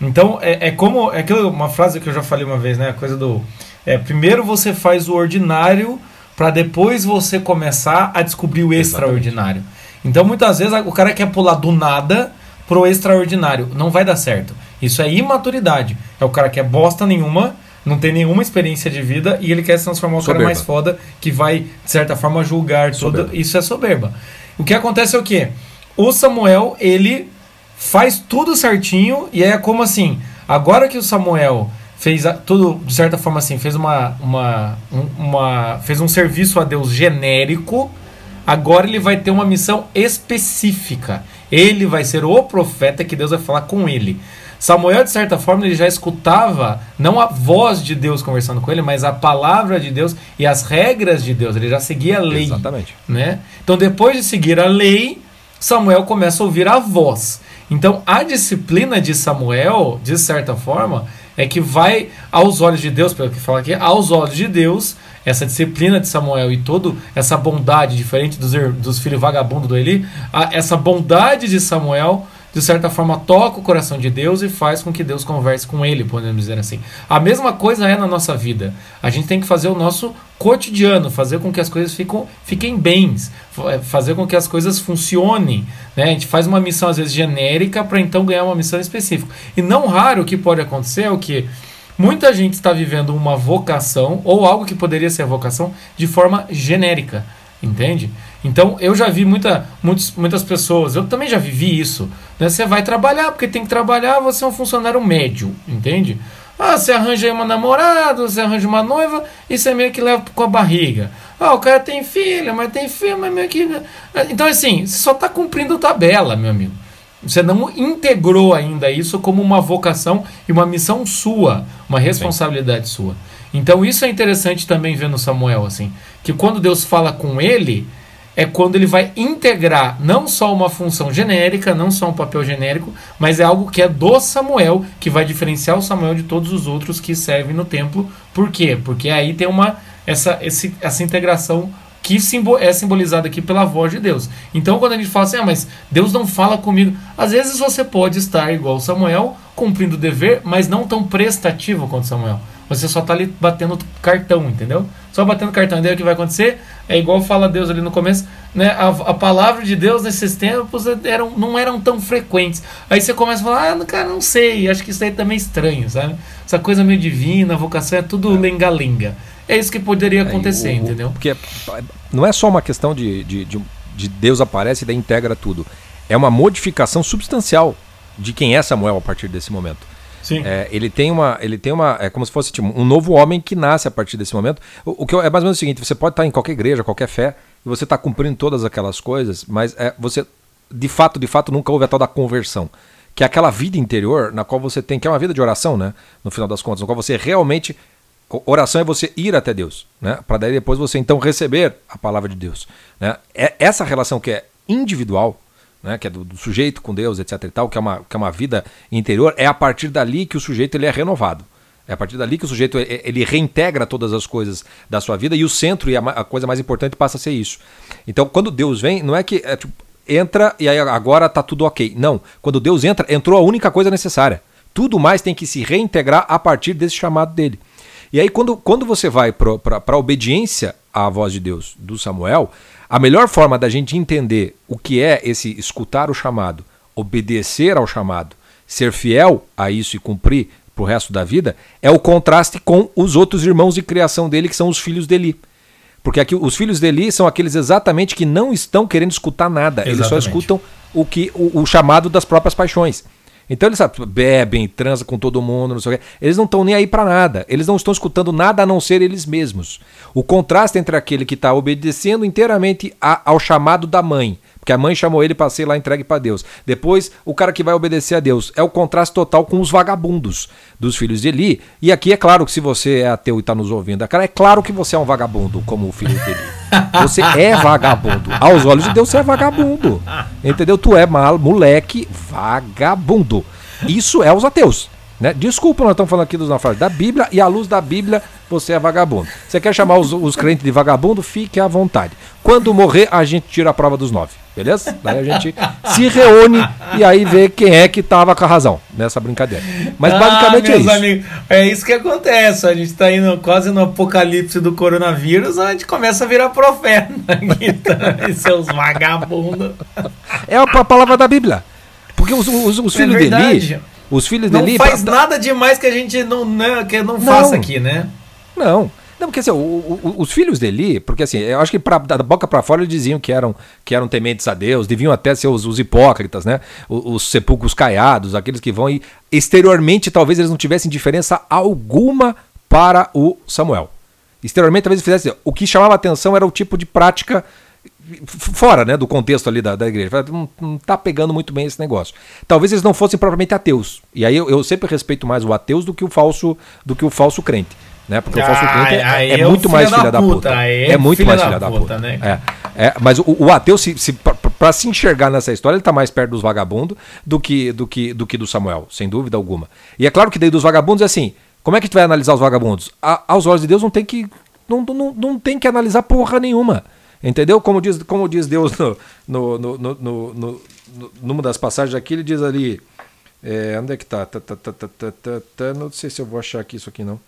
Então, é, é como. É aquilo, uma frase que eu já falei uma vez, né? A coisa do. É, primeiro você faz o ordinário para depois você começar a descobrir o extraordinário. Então, muitas vezes o cara quer pular do nada pro extraordinário. Não vai dar certo. Isso é imaturidade. É o cara que é bosta nenhuma, não tem nenhuma experiência de vida e ele quer se transformar o cara mais foda que vai, de certa forma, julgar tudo. Isso é soberba. O que acontece é o quê? O Samuel, ele faz tudo certinho e é como assim, agora que o Samuel fez a, tudo de certa forma assim, fez uma, uma, uma fez um serviço a Deus genérico, agora ele vai ter uma missão específica. Ele vai ser o profeta que Deus vai falar com ele. Samuel, de certa forma, ele já escutava não a voz de Deus conversando com ele, mas a palavra de Deus e as regras de Deus. Ele já seguia a lei. Exatamente. Né? Então, depois de seguir a lei, Samuel começa a ouvir a voz. Então, a disciplina de Samuel, de certa forma, é que vai aos olhos de Deus, pelo que fala aqui, aos olhos de Deus, essa disciplina de Samuel e toda essa bondade, diferente dos, dos filhos vagabundos do Eli, a, essa bondade de Samuel de certa forma, toca o coração de Deus e faz com que Deus converse com ele, podemos dizer assim. A mesma coisa é na nossa vida. A gente tem que fazer o nosso cotidiano, fazer com que as coisas fiquem, bens, é, fazer com que as coisas funcionem. Né? A gente faz uma missão, às vezes, genérica para então ganhar uma missão específica. E não raro o que pode acontecer é o que muita gente está vivendo uma vocação, ou algo que poderia ser vocação, de forma genérica Entende? Então eu já vi muita, muitos, muitas pessoas, eu também já vivi isso. Né? Você vai trabalhar, porque tem que trabalhar, você é um funcionário médio, entende? Ah, você arranja uma namorada, você arranja uma noiva e você meio que leva com a barriga. Ah, o cara tem filho, mas tem filho, mas meio que. Então, assim, você só está cumprindo tabela, meu amigo. Você não integrou ainda isso como uma vocação e uma missão sua, uma responsabilidade Sim. sua. Então, isso é interessante também ver no Samuel, assim, que quando Deus fala com ele, é quando ele vai integrar não só uma função genérica, não só um papel genérico, mas é algo que é do Samuel, que vai diferenciar o Samuel de todos os outros que servem no templo. Por quê? Porque aí tem uma essa, esse, essa integração que é simbolizada aqui pela voz de Deus. Então, quando a gente fala assim, ah, mas Deus não fala comigo, às vezes você pode estar igual Samuel, cumprindo o dever, mas não tão prestativo quanto Samuel. Você só está ali batendo cartão, entendeu? Só batendo cartão. E daí o que vai acontecer? É igual fala Deus ali no começo, né? A, a palavra de Deus nesses tempos eram, não eram tão frequentes. Aí você começa a falar, ah, cara, não sei, acho que isso aí também é estranho, sabe? Essa coisa meio divina, vocação é tudo lenga-lenga. É isso que poderia acontecer, é, o, entendeu? Porque não é só uma questão de, de, de, de Deus aparece e daí integra tudo. É uma modificação substancial de quem é Samuel a partir desse momento. Sim. É, ele tem uma. Ele tem uma. É como se fosse tipo, um novo homem que nasce a partir desse momento. O, o que é mais ou menos o seguinte: você pode estar em qualquer igreja, qualquer fé, e você está cumprindo todas aquelas coisas, mas é, você, de fato, de fato, nunca houve a tal da conversão. Que é aquela vida interior na qual você tem, que é uma vida de oração, né? No final das contas, na qual você realmente Oração é você ir até Deus, né? Para daí depois você então receber a palavra de Deus, né? É essa relação que é individual, né? Que é do, do, sujeito com Deus, etc. e tal, que é uma que é uma vida interior, é a partir dali que o sujeito ele é renovado. É a partir dali que o sujeito ele reintegra todas as coisas da sua vida e o centro e a, a coisa mais importante passa a ser isso. Então, quando Deus vem, não é que é, tipo, entra e aí agora tá tudo ok. Não. Quando Deus entra, entrou a única coisa necessária. Tudo mais tem que se reintegrar a partir desse chamado dele. E aí, quando, quando você vai para a obediência à voz de Deus do Samuel, a melhor forma da gente entender o que é esse escutar o chamado, obedecer ao chamado, ser fiel a isso e cumprir para o resto da vida, é o contraste com os outros irmãos de criação dele, que são os filhos dele. Porque aqui os filhos dele são aqueles exatamente que não estão querendo escutar nada, exatamente. eles só escutam o que o, o chamado das próprias paixões. Então eles sabe, bebem, transam com todo mundo, não sei o quê. Eles não estão nem aí para nada. Eles não estão escutando nada a não ser eles mesmos. O contraste entre aquele que está obedecendo inteiramente a, ao chamado da mãe porque a mãe chamou ele para ser lá entregue para Deus. Depois, o cara que vai obedecer a Deus. É o contraste total com os vagabundos dos filhos de Eli. E aqui é claro que se você é ateu e está nos ouvindo, cara, é claro que você é um vagabundo como o filho de Eli. Você é vagabundo. Aos olhos de Deus, você é vagabundo. Entendeu? Tu é mal, moleque vagabundo. Isso é os ateus. Né? Desculpa, nós estamos falando aqui dos naufrágios da Bíblia e à luz da Bíblia você é vagabundo. Você quer chamar os, os crentes de vagabundo? Fique à vontade. Quando morrer, a gente tira a prova dos nove, beleza? Daí a gente se reúne e aí vê quem é que estava com a razão nessa brincadeira. Mas ah, basicamente é isso. Amigos, é isso que acontece. A gente está indo quase no apocalipse do coronavírus, a gente começa a virar profeta. Então, seus vagabundos. É a palavra da Bíblia. Porque os, os, os filhos é dele os filhos não dele. Não faz pra... nada demais que a gente não, não, que não, não faça aqui, né? Não. Não, porque assim, o, o, os filhos dele, porque assim, eu acho que pra, da boca para fora eles diziam que eram, que eram tementes a Deus, deviam até ser os, os hipócritas, né? Os, os, sepulcros caiados, aqueles que vão e exteriormente talvez eles não tivessem diferença alguma para o Samuel. Exteriormente talvez eles fizessem. O que chamava atenção era o tipo de prática fora né, do contexto ali da, da igreja. Não, não tá pegando muito bem esse negócio. Talvez eles não fossem propriamente ateus. E aí eu, eu sempre respeito mais o ateus do que o falso, do que o falso crente. Né? Porque ah, o falso crente é, é, é muito mais filha da puta. puta. É, muito mais filha da puta. puta. Né? É, é, mas o, o ateu, se, se, para se enxergar nessa história, ele está mais perto dos vagabundos do que, do, que, do que do Samuel, sem dúvida alguma. E é claro que daí dos vagabundos é assim. Como é que tu vai analisar os vagabundos? A, aos olhos de Deus não tem que. Não, não, não tem que analisar porra nenhuma. Entendeu? Como diz, como diz Deus no, no, no, no, no, no numa das passagens aqui, ele diz ali. É, onde é que tá? Tá, tá, tá, tá, tá, tá, tá? Não sei se eu vou achar aqui isso aqui não.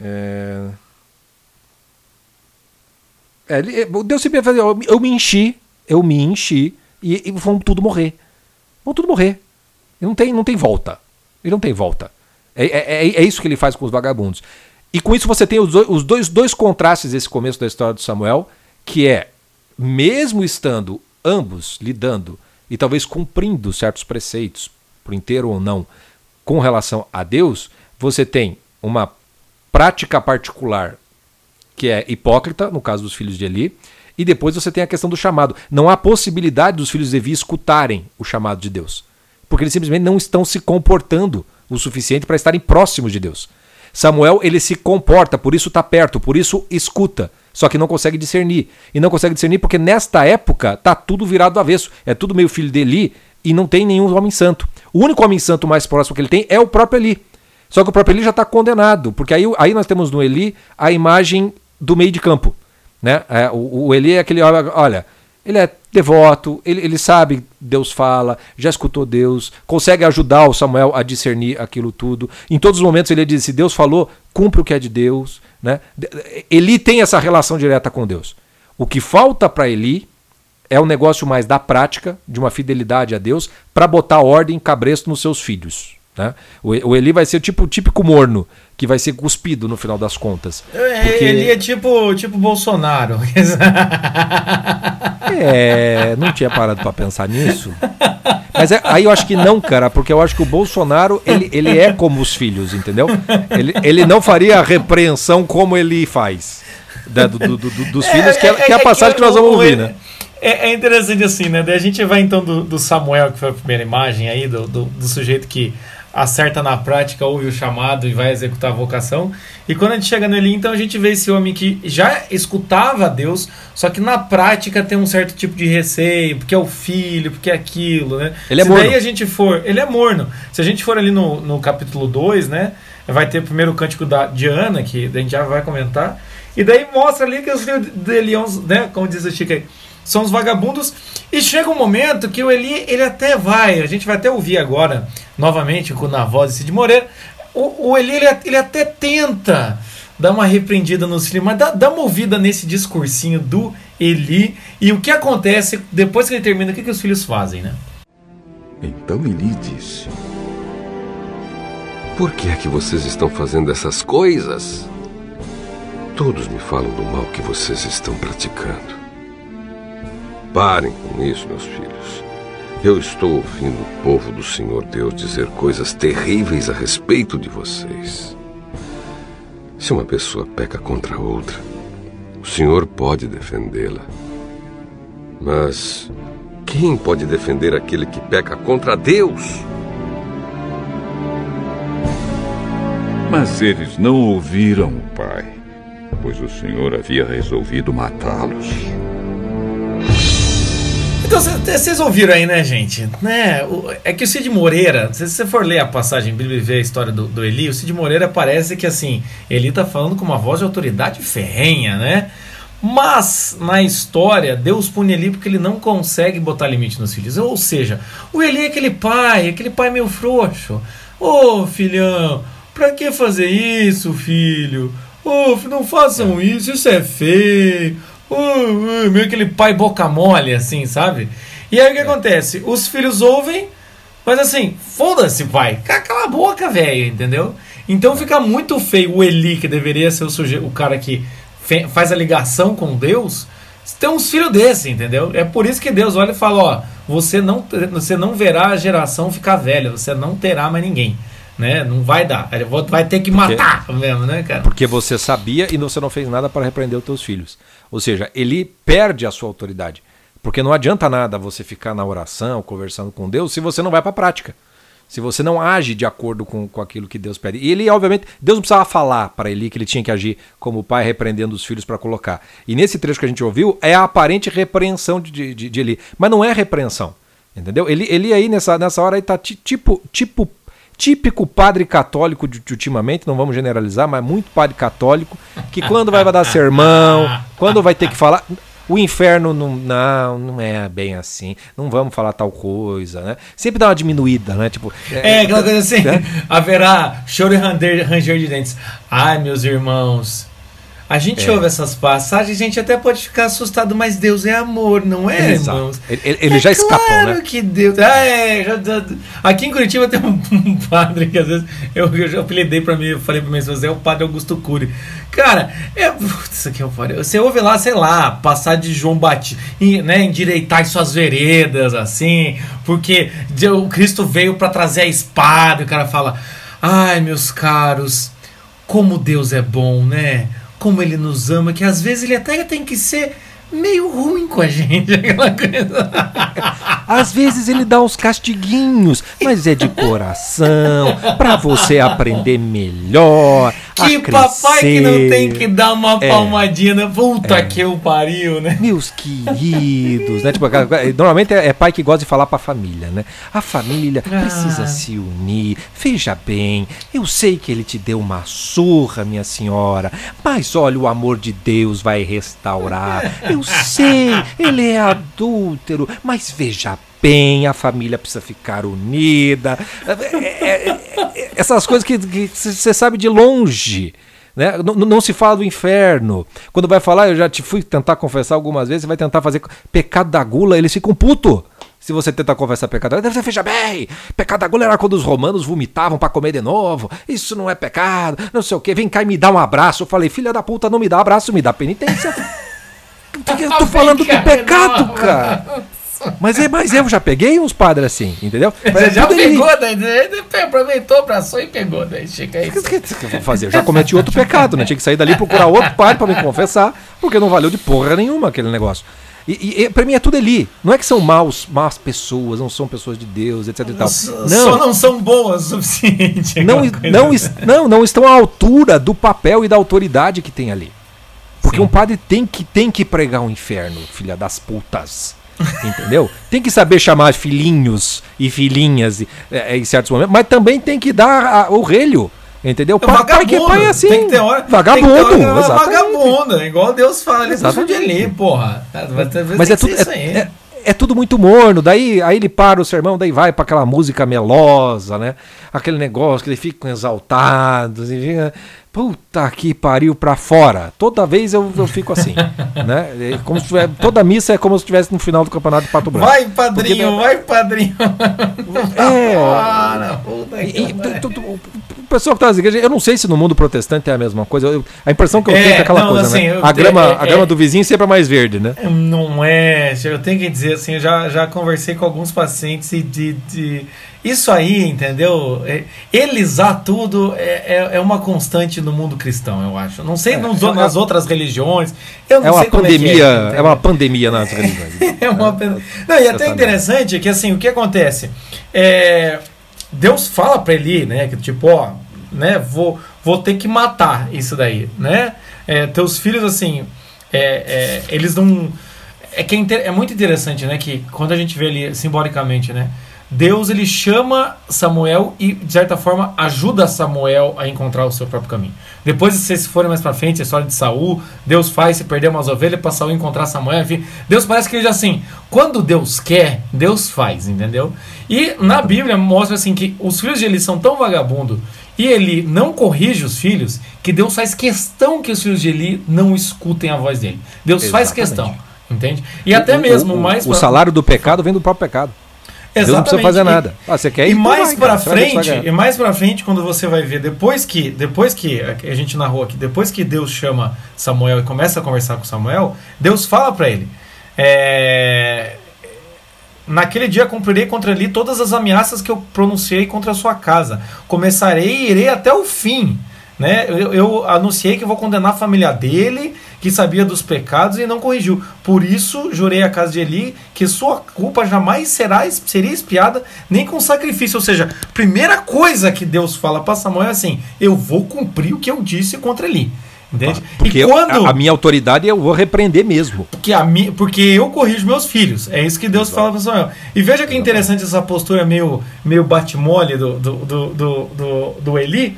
É, é, Deus sempre fazer, eu, eu me enchi, eu me enchi e, e vão tudo morrer. Vão tudo morrer. E não tem, não tem volta. Ele não tem volta. É, é, é, isso que ele faz com os vagabundos. E com isso você tem os dois, os dois, dois contrastes desse começo da história do Samuel que é mesmo estando ambos lidando e talvez cumprindo certos preceitos, por inteiro ou não, com relação a Deus, você tem uma prática particular que é hipócrita, no caso dos filhos de Eli, e depois você tem a questão do chamado. Não há possibilidade dos filhos de Levi escutarem o chamado de Deus, porque eles simplesmente não estão se comportando o suficiente para estarem próximos de Deus. Samuel, ele se comporta, por isso está perto, por isso escuta, só que não consegue discernir. E não consegue discernir porque nesta época tá tudo virado do avesso. É tudo meio filho de Eli e não tem nenhum homem santo. O único homem santo mais próximo que ele tem é o próprio Eli. Só que o próprio Eli já está condenado, porque aí, aí nós temos no Eli a imagem do meio de campo. Né? É, o, o Eli é aquele, olha, ele é devoto, ele, ele sabe Deus fala, já escutou Deus, consegue ajudar o Samuel a discernir aquilo tudo. Em todos os momentos ele diz: se Deus falou, cumpre o que é de Deus. Né? Eli tem essa relação direta com Deus. O que falta para Eli é um negócio mais da prática, de uma fidelidade a Deus, para botar ordem cabresto nos seus filhos. Né? O, Eli vai ser tipo o típico morno, que vai ser cuspido no final das contas. É, porque... Eli é tipo, tipo Bolsonaro. é, não tinha parado para pensar nisso. Mas é, aí eu acho que não, cara, porque eu acho que o Bolsonaro, ele, ele é como os filhos, entendeu? Ele, ele não faria a repreensão como ele faz né, do, do, do, dos filhos, que é, que é a é passagem que nós vamos ouvir, né? É, é, interessante assim, né? Daí a gente vai então do, do Samuel, que foi a primeira imagem aí, do, do, do, sujeito que acerta na prática, ouve o chamado e vai executar a vocação. E quando a gente chega nele, então a gente vê esse homem que já escutava Deus, só que na prática tem um certo tipo de receio, porque é o filho, porque é aquilo, né? Ele é Se morno. daí a gente for. Ele é morno. Se a gente for ali no, no capítulo 2, né? Vai ter primeiro o cântico da, de Ana, que a gente já vai comentar. E daí mostra ali que os filhos de Leões, né? Como diz o Chico aí são os vagabundos. E chega um momento que o Eli, ele até vai, a gente vai até ouvir agora, novamente, na voz de Cid Moreira, o, o Eli, ele, ele até tenta dar uma repreendida nos filhos, mas dá, dá uma ouvida nesse discursinho do Eli, e o que acontece depois que ele termina, o que, que os filhos fazem, né? Então Eli disse: Por que é que vocês estão fazendo essas coisas? Todos me falam do mal que vocês estão praticando. Parem com isso, meus filhos. Eu estou ouvindo o povo do Senhor Deus dizer coisas terríveis a respeito de vocês. Se uma pessoa peca contra outra, o Senhor pode defendê-la. Mas quem pode defender aquele que peca contra Deus? Mas eles não ouviram o pai, pois o Senhor havia resolvido matá-los. Então, vocês ouviram aí, né, gente? Né? É que o Cid Moreira, se você for ler a passagem bíblica e ver a história do, do Eli, o Cid Moreira parece que, assim, ele tá falando com uma voz de autoridade ferrenha, né? Mas, na história, Deus pune Eli porque ele não consegue botar limite nos filhos. Ou seja, o Eli é aquele pai, aquele pai meio frouxo. Ô, oh, filhão, pra que fazer isso, filho? Ô, oh, não façam isso, isso é feio uh, uh, meio aquele pai boca mole, assim, sabe? E aí o que é. acontece? Os filhos ouvem, mas assim, foda-se, pai, cala a boca, velho, entendeu? Então fica muito feio o Eli, que deveria ser o, suje o cara que faz a ligação com Deus, ter uns filhos desse, entendeu? É por isso que Deus olha e fala: ó, você não, você não verá a geração ficar velha, você não terá mais ninguém né? Não vai dar. Vai ter que matar porque, mesmo, né, cara? Porque você sabia e você não fez nada para repreender os teus filhos. Ou seja, ele perde a sua autoridade. Porque não adianta nada você ficar na oração, conversando com Deus, se você não vai para a prática. Se você não age de acordo com, com aquilo que Deus pede. E ele, obviamente, Deus não precisava falar para ele que ele tinha que agir como pai, repreendendo os filhos para colocar. E nesse trecho que a gente ouviu, é a aparente repreensão de, de, de Eli. Mas não é repreensão. Entendeu? Ele, ele aí nessa, nessa hora aí tá tipo, tipo típico padre católico de, de, ultimamente, não vamos generalizar, mas muito padre católico, que quando vai dar sermão, quando vai ter que falar. O inferno não, não, não é bem assim. Não vamos falar tal coisa, né? Sempre dá uma diminuída, né? Tipo, é, é aquela coisa assim: né? haverá choro e ranger, ranger de dentes. Ai, meus irmãos, A gente é. ouve essas passagens, a gente até pode ficar assustado, mas Deus é amor, não é, Exato. irmãos? Ele, ele é já claro escapou, né? que Deus. Ah, é, já, aqui em Curitiba tem um, um, padre que às vezes eu, eu já apelidei pra mim, eu falei pra minha esposa, é o padre Augusto Cury. Cara, é. Isso aqui é o Você ouve lá, sei lá, passar de João Batista, né? Endireitar suas veredas, assim, porque o Cristo veio para trazer a espada, e o cara fala. Ai, meus caros, como Deus é bom, né? Como ele nos ama, que às vezes ele até tem que ser meio ruim com a gente. Aquela coisa. Às vezes ele dá uns castiguinhos, mas é de coração, para você aprender melhor. Que papai que não tem que dar uma é, palmadinha, né? Puta é. que eu pariu, né? Meus queridos, né? Tipo, normalmente é, é pai que gosta de falar pra família, né? A família ah. precisa se unir. Veja bem, eu sei que ele te deu uma surra, minha senhora, mas olha, o amor de Deus vai restaurar. Eu sei, ele é adúltero, mas veja bem, a família precisa ficar unida. É, é, é, essas coisas que você sabe de longe. Né? Não, não, se fala do inferno. Quando vai falar, eu já te fui tentar confessar algumas vezes, você vai tentar fazer pecado da gula, eles ficam puto. Se você tentar confessar pecado, deve veja bem, pecado da gula era quando os romanos vomitavam para comer de novo. Isso não é pecado, não sei o que. Vem cá e me dá um abraço. Eu falei, filha da puta, não me dá abraço, me dá penitência. eu tô falando do pecado, cara. Mas, é, mas eu já peguei uns padres assim, entendeu? Você já pegou, daí, aproveitou, abraçou e pegou, daí chega aí. O que, que, eu vou fazer? Eu já cometi outro pecado, né? Tinha que sair dali procurar outro padre para me confessar, porque não valeu de porra nenhuma aquele negócio. E, e para mim é tudo ali. Não é que são maus, más pessoas, não são pessoas de Deus, etc e tal. Não, Só não são boas o suficiente. Não, não, não, não estão à altura do papel e da autoridade que tem ali. Porque Sim. um padre tem que, tem que pregar o um inferno, filha das putas. Entendeu? Tem que saber chamar filhinhos e filhinhas é, em certos momentos, mas também tem que dar a, o relho. Entendeu? É pai que pai é assim. Tem que ter hora, vagabundo. Tem que ter hora vagabundo, igual Deus fala, ele de ali, porra. Mas é tudo, é, é, é, tudo muito morno. Daí aí ele para o sermão, daí vai para aquela música melosa, né? Aquele negócio que ele fica exaltado, assim, Puta que pariu pra fora. Toda vez eu, eu fico assim. né? É como se tivesse, toda missa é como se estivesse no final do campeonato de Pato Branco. Vai, padrinho, vai, padrinho. É. Fora, e, e, tu, tu, o pessoal que tá nas igrejas, eu não sei se no mundo protestante é a mesma coisa. Eu, a impressão que eu é, tenho é aquela não, coisa, assim, né? A grama, é, a grama é, do vizinho sempre é mais verde, né? Não é. Eu tenho que dizer assim, eu já, já conversei com alguns pacientes e de, de isso aí, entendeu? É, elisar tudo é, é, é, uma constante no mundo cristão, eu acho. Não sei é, nos, é nas outras religiões. Eu não é uma sei pandemia, é, é, uma pandemia nas religiões. é uma Não, e até interessante que assim, o que acontece? Deus fala para ele, né, que tipo, ó, né, vou, vou ter que matar isso daí, né? teus filhos assim, eles não é que é, muito interessante, né, que quando a gente vê ali simbolicamente, né, Deus ele chama Samuel e de certa forma ajuda Samuel a encontrar o seu próprio caminho. Depois, se vocês forem mais para frente, a história de Saul, Deus faz se perder umas ovelhas para Saul encontrar Samuel, enfim, Deus parece que ele já assim, quando Deus quer, Deus faz, entendeu? E na Bíblia mostra assim que os filhos de Eli são tão vagabundo e ele não corrige os filhos que Deus faz questão que os filhos de Eli não escutem a voz dele. Deus Exatamente. faz questão, entende? E o, até mesmo o, mais o, pra... salário do pecado vem do próprio pecado. Exatamente. Deus não precisa fazer nada. Ah, você quer ir, e mais para frente, e mais para frente quando você vai ver depois que, depois que a gente narrou aqui, depois que Deus chama Samuel e começa a conversar com Samuel, Deus fala para ele: é, Naquele dia cumprirei contra ele todas as ameaças que eu pronunciei contra a sua casa. Começarei e irei até o fim. Né? Eu, eu, anunciei que vou condenar a família dele, que sabia dos pecados e não corrigiu. Por isso, jurei a casa de Eli que sua culpa jamais será seria espiada nem com sacrifício. Ou seja, primeira coisa que Deus fala para Samuel é assim: eu vou cumprir o que eu disse contra Eli. Entende? Porque e quando, a, a, minha autoridade eu vou repreender mesmo. Porque, a mi, porque eu corrijo meus filhos. É isso que Deus Exato. fala para Samuel. E veja que interessante essa postura meio, meio bate-mole do, do, do, do, do Eli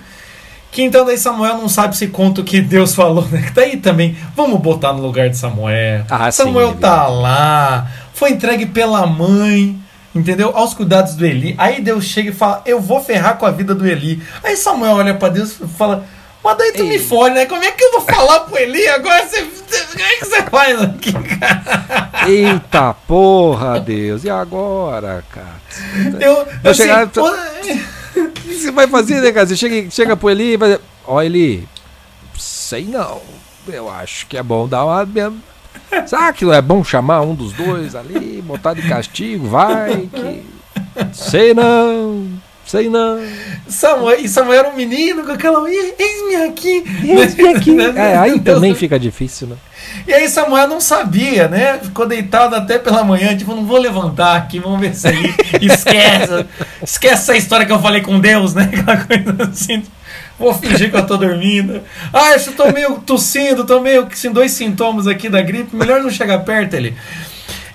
que então daí Samuel não sabe se conta o que Deus falou, né? Daí também, vamos botar no lugar de Samuel. Ah, Samuel sim, tá lá, foi entregue pela mãe, entendeu? Aos cuidados do Eli. Aí Deus chega e fala: Eu vou ferrar com a vida do Eli. Aí Samuel olha para Deus e fala: Mas daí tu Ei. me fode, né? Como é que eu vou falar pro Eli agora? Você, como é que você faz aqui, cara? Eita porra, Deus. E agora, cara? Eu, eu assim, chegar, pô... Que você vai fazer, né, cara? Você chega, chega pro Eli e vai Ó, Eli, sei não. Eu acho que é bom dar uma Será que não é bom chamar um dos dois ali, botar de castigo? Vai que. Sei não. Sei não. Samuel, e Samuel era um menino com aquela. Eis-me aqui. Eis-me aqui. é, aí também fica difícil, né? E aí Samuel não sabia, né? Ficou deitado até pela manhã, tipo, não vou levantar aqui, vamos ver se aí esquece. esquece essa história que eu falei com Deus, né? Aquela coisa assim. Vou fingir que eu tô dormindo. Ah, eu tô meio tossindo, tô meio com dois sintomas aqui da gripe, melhor não chegar perto ali.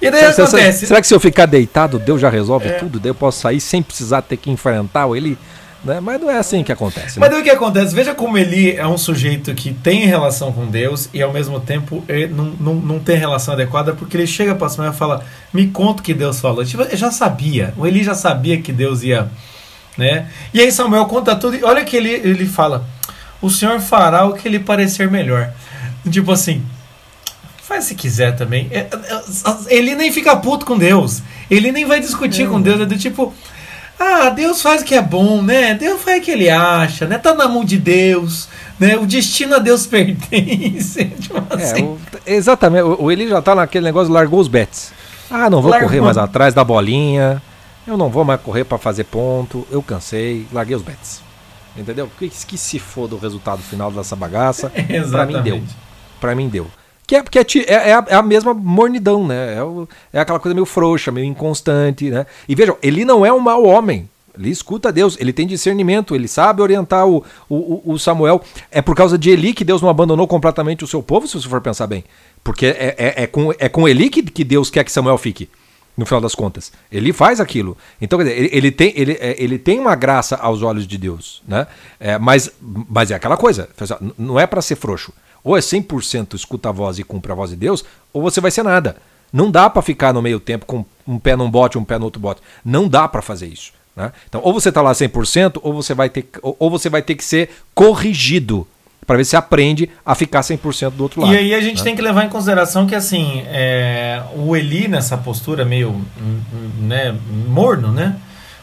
E daí será, acontece. Será que se eu ficar deitado, Deus já resolve é. tudo? Daí eu posso sair sem precisar ter que enfrentar ele? Né? Mas não é assim que acontece. Mas né? daí o que acontece? Veja como ele é um sujeito que tem relação com Deus e ao mesmo tempo não, não, não tem relação adequada, porque ele chega para Samuel e fala: Me conta o que Deus falou. Tipo, eu já sabia. O Eli já sabia que Deus ia né? E aí Samuel conta tudo e olha que ele, ele fala: O Senhor fará o que lhe parecer melhor. Tipo assim, faz se quiser também. É, é, ele nem fica puto com Deus. Ele nem vai discutir é. com Deus. É do tipo, ah, Deus faz o que é bom, né? Deus faz o que ele acha, né? Tá na mão de Deus, né? O destino a Deus pertence. tipo assim. o, exatamente. O, Eli já tá naquele negócio, largou os bets. Ah, não vou largou. correr mais atrás da bolinha. Eu não vou mais correr para fazer ponto, eu cansei, larguei os bets. Entendeu? Que, que se for do resultado final dessa bagaça, para mim deu. Para mim deu. Que é, porque é, é, é, a, é, a, mesma mornidão, né? É, o, é, aquela coisa meio frouxa, meio inconstante, né? E vejam, ele não é um mau homem. Ele escuta Deus, ele tem discernimento, ele sabe orientar o, o, o Samuel. É por causa de Eli que Deus não abandonou completamente o seu povo, se você for pensar bem. Porque é, é, é com, é com Eli que, que Deus quer que Samuel fique no final das contas. Ele faz aquilo. Então, quer dizer, ele, ele, tem, ele, é, ele tem uma graça aos olhos de Deus. Né? É, mas, mas é aquela coisa, não é para ser frouxo. Ou é 100% escuta a voz e cumpre a voz de Deus, ou você vai ser nada. Não dá para ficar no meio tempo com um pé num bote um pé no outro bote. Não dá para fazer isso. Né? Então, ou você está lá 100%, ou você, vai ter, ou você vai ter que ser corrigido para ver se aprende a ficar 100% do outro lado. E aí a gente né? tem que levar em consideração que assim, é, o Eli nessa postura meio hum, hum, né, morno, né?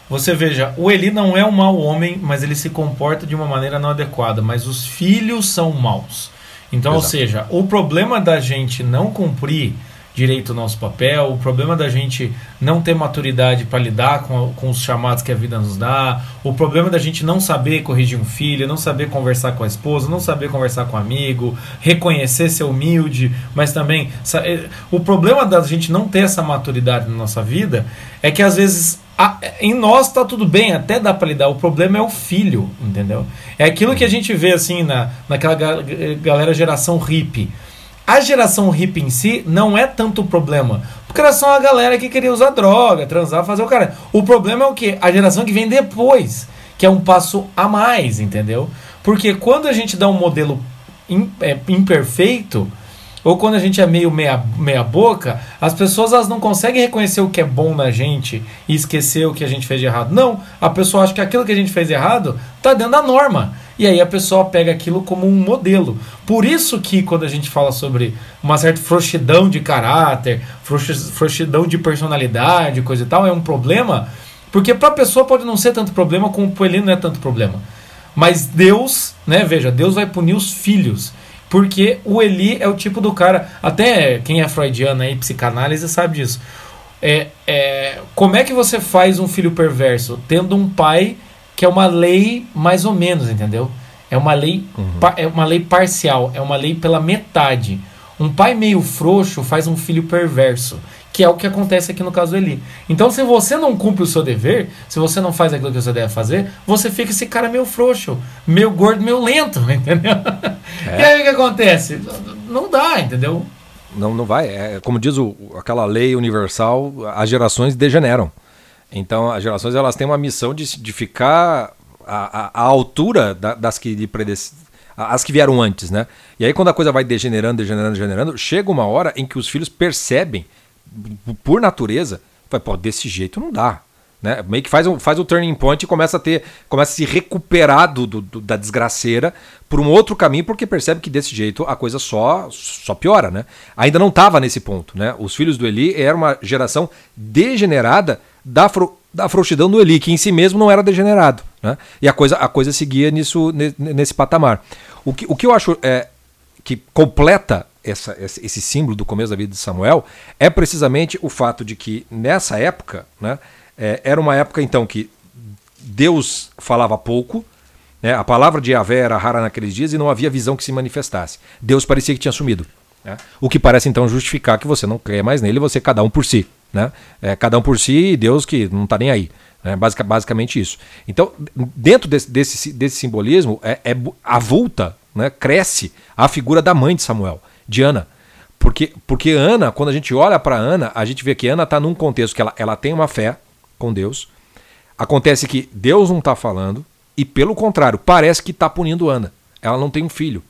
Você veja, o Eli não é um mau homem, mas ele se comporta de uma maneira não adequada, mas os filhos são maus. Então, Exato. ou seja, o problema da gente não cumprir direito o nosso papel, o problema da gente não ter maturidade para lidar com, com os chamados que a vida nos dá, o problema da gente não saber corrigir um filho, não saber conversar com a esposa, não saber conversar com um amigo, reconhecer ser humilde, mas também eh, o problema da gente não ter essa maturidade na nossa vida é que às vezes a, em nós está tudo bem, até dá para lidar. O problema é o filho, entendeu? É aquilo que a gente vê assim na, naquela galera geração hippie a geração hippie em si não é tanto o problema. Porque era só a galera que queria usar droga, transar, fazer o cara. O problema é o que? A geração que vem depois, que é um passo a mais, entendeu? Porque quando a gente dá um modelo é, imperfeito, ou quando a gente é meio meia, meia boca, as pessoas elas não conseguem reconhecer o que é bom na gente e esquecer o que a gente fez de errado. Não, a pessoa acha que aquilo que a gente fez de errado está dentro da norma. E aí a pessoa pega aquilo como um modelo. Por isso que quando a gente fala sobre uma certa frouxidão de caráter, frouxidão de personalidade, coisa e tal, é um problema, porque para a pessoa pode não ser tanto problema como para ele não é tanto problema. Mas Deus, né, veja, Deus vai punir os filhos. Porque o Eli é o tipo do cara. Até quem é freudiano aí, psicanálise, sabe disso. É, é, como é que você faz um filho perverso? Tendo um pai que é uma lei mais ou menos, entendeu? É uma lei, uhum. é uma lei parcial, é uma lei pela metade. Um pai meio frouxo faz um filho perverso que é o que acontece aqui no caso do Eli. Então, se você não cumpre o seu dever, se você não faz aquilo que você deve fazer, você fica esse cara meio frouxo, meio gordo, meio lento, entendeu? É. E aí o que acontece? Não dá, entendeu? Não, não vai. É, como diz o, aquela lei universal, as gerações degeneram. Então, as gerações elas têm uma missão de, de ficar à, à altura da, das que lhe as que vieram antes, né? E aí quando a coisa vai degenerando, degenerando, degenerando, chega uma hora em que os filhos percebem por natureza, vai, pô, desse jeito não dá. Né? Meio que faz um, faz o turning point e começa a ter. Começa a se recuperar do, do, da desgraceira por um outro caminho, porque percebe que desse jeito a coisa só, só piora, né? Ainda não estava nesse ponto, né? Os filhos do Eli eram uma geração degenerada da, fro, da frouxidão do Eli, que em si mesmo não era degenerado. Né? E a coisa, a coisa seguia nisso, nesse patamar. O que, o que eu acho é, que completa essa, esse símbolo do começo da vida de Samuel é precisamente o fato de que nessa época, né? É, era uma época então que Deus falava pouco, né? a palavra de Yahvé era rara naqueles dias e não havia visão que se manifestasse. Deus parecia que tinha sumido. Né? O que parece então justificar que você não crê mais nele, você cada um por si. Né? É, cada um por si e Deus que não está nem aí. Né? Basic, basicamente isso. Então, dentro desse, desse, desse simbolismo, é, é avulta, né? cresce a figura da mãe de Samuel, de Ana. Porque, porque Ana, quando a gente olha para Ana, a gente vê que Ana está num contexto que ela, ela tem uma fé, com Deus. Acontece que Deus não está falando e, pelo contrário, parece que está punindo Ana. Ela não tem um filho.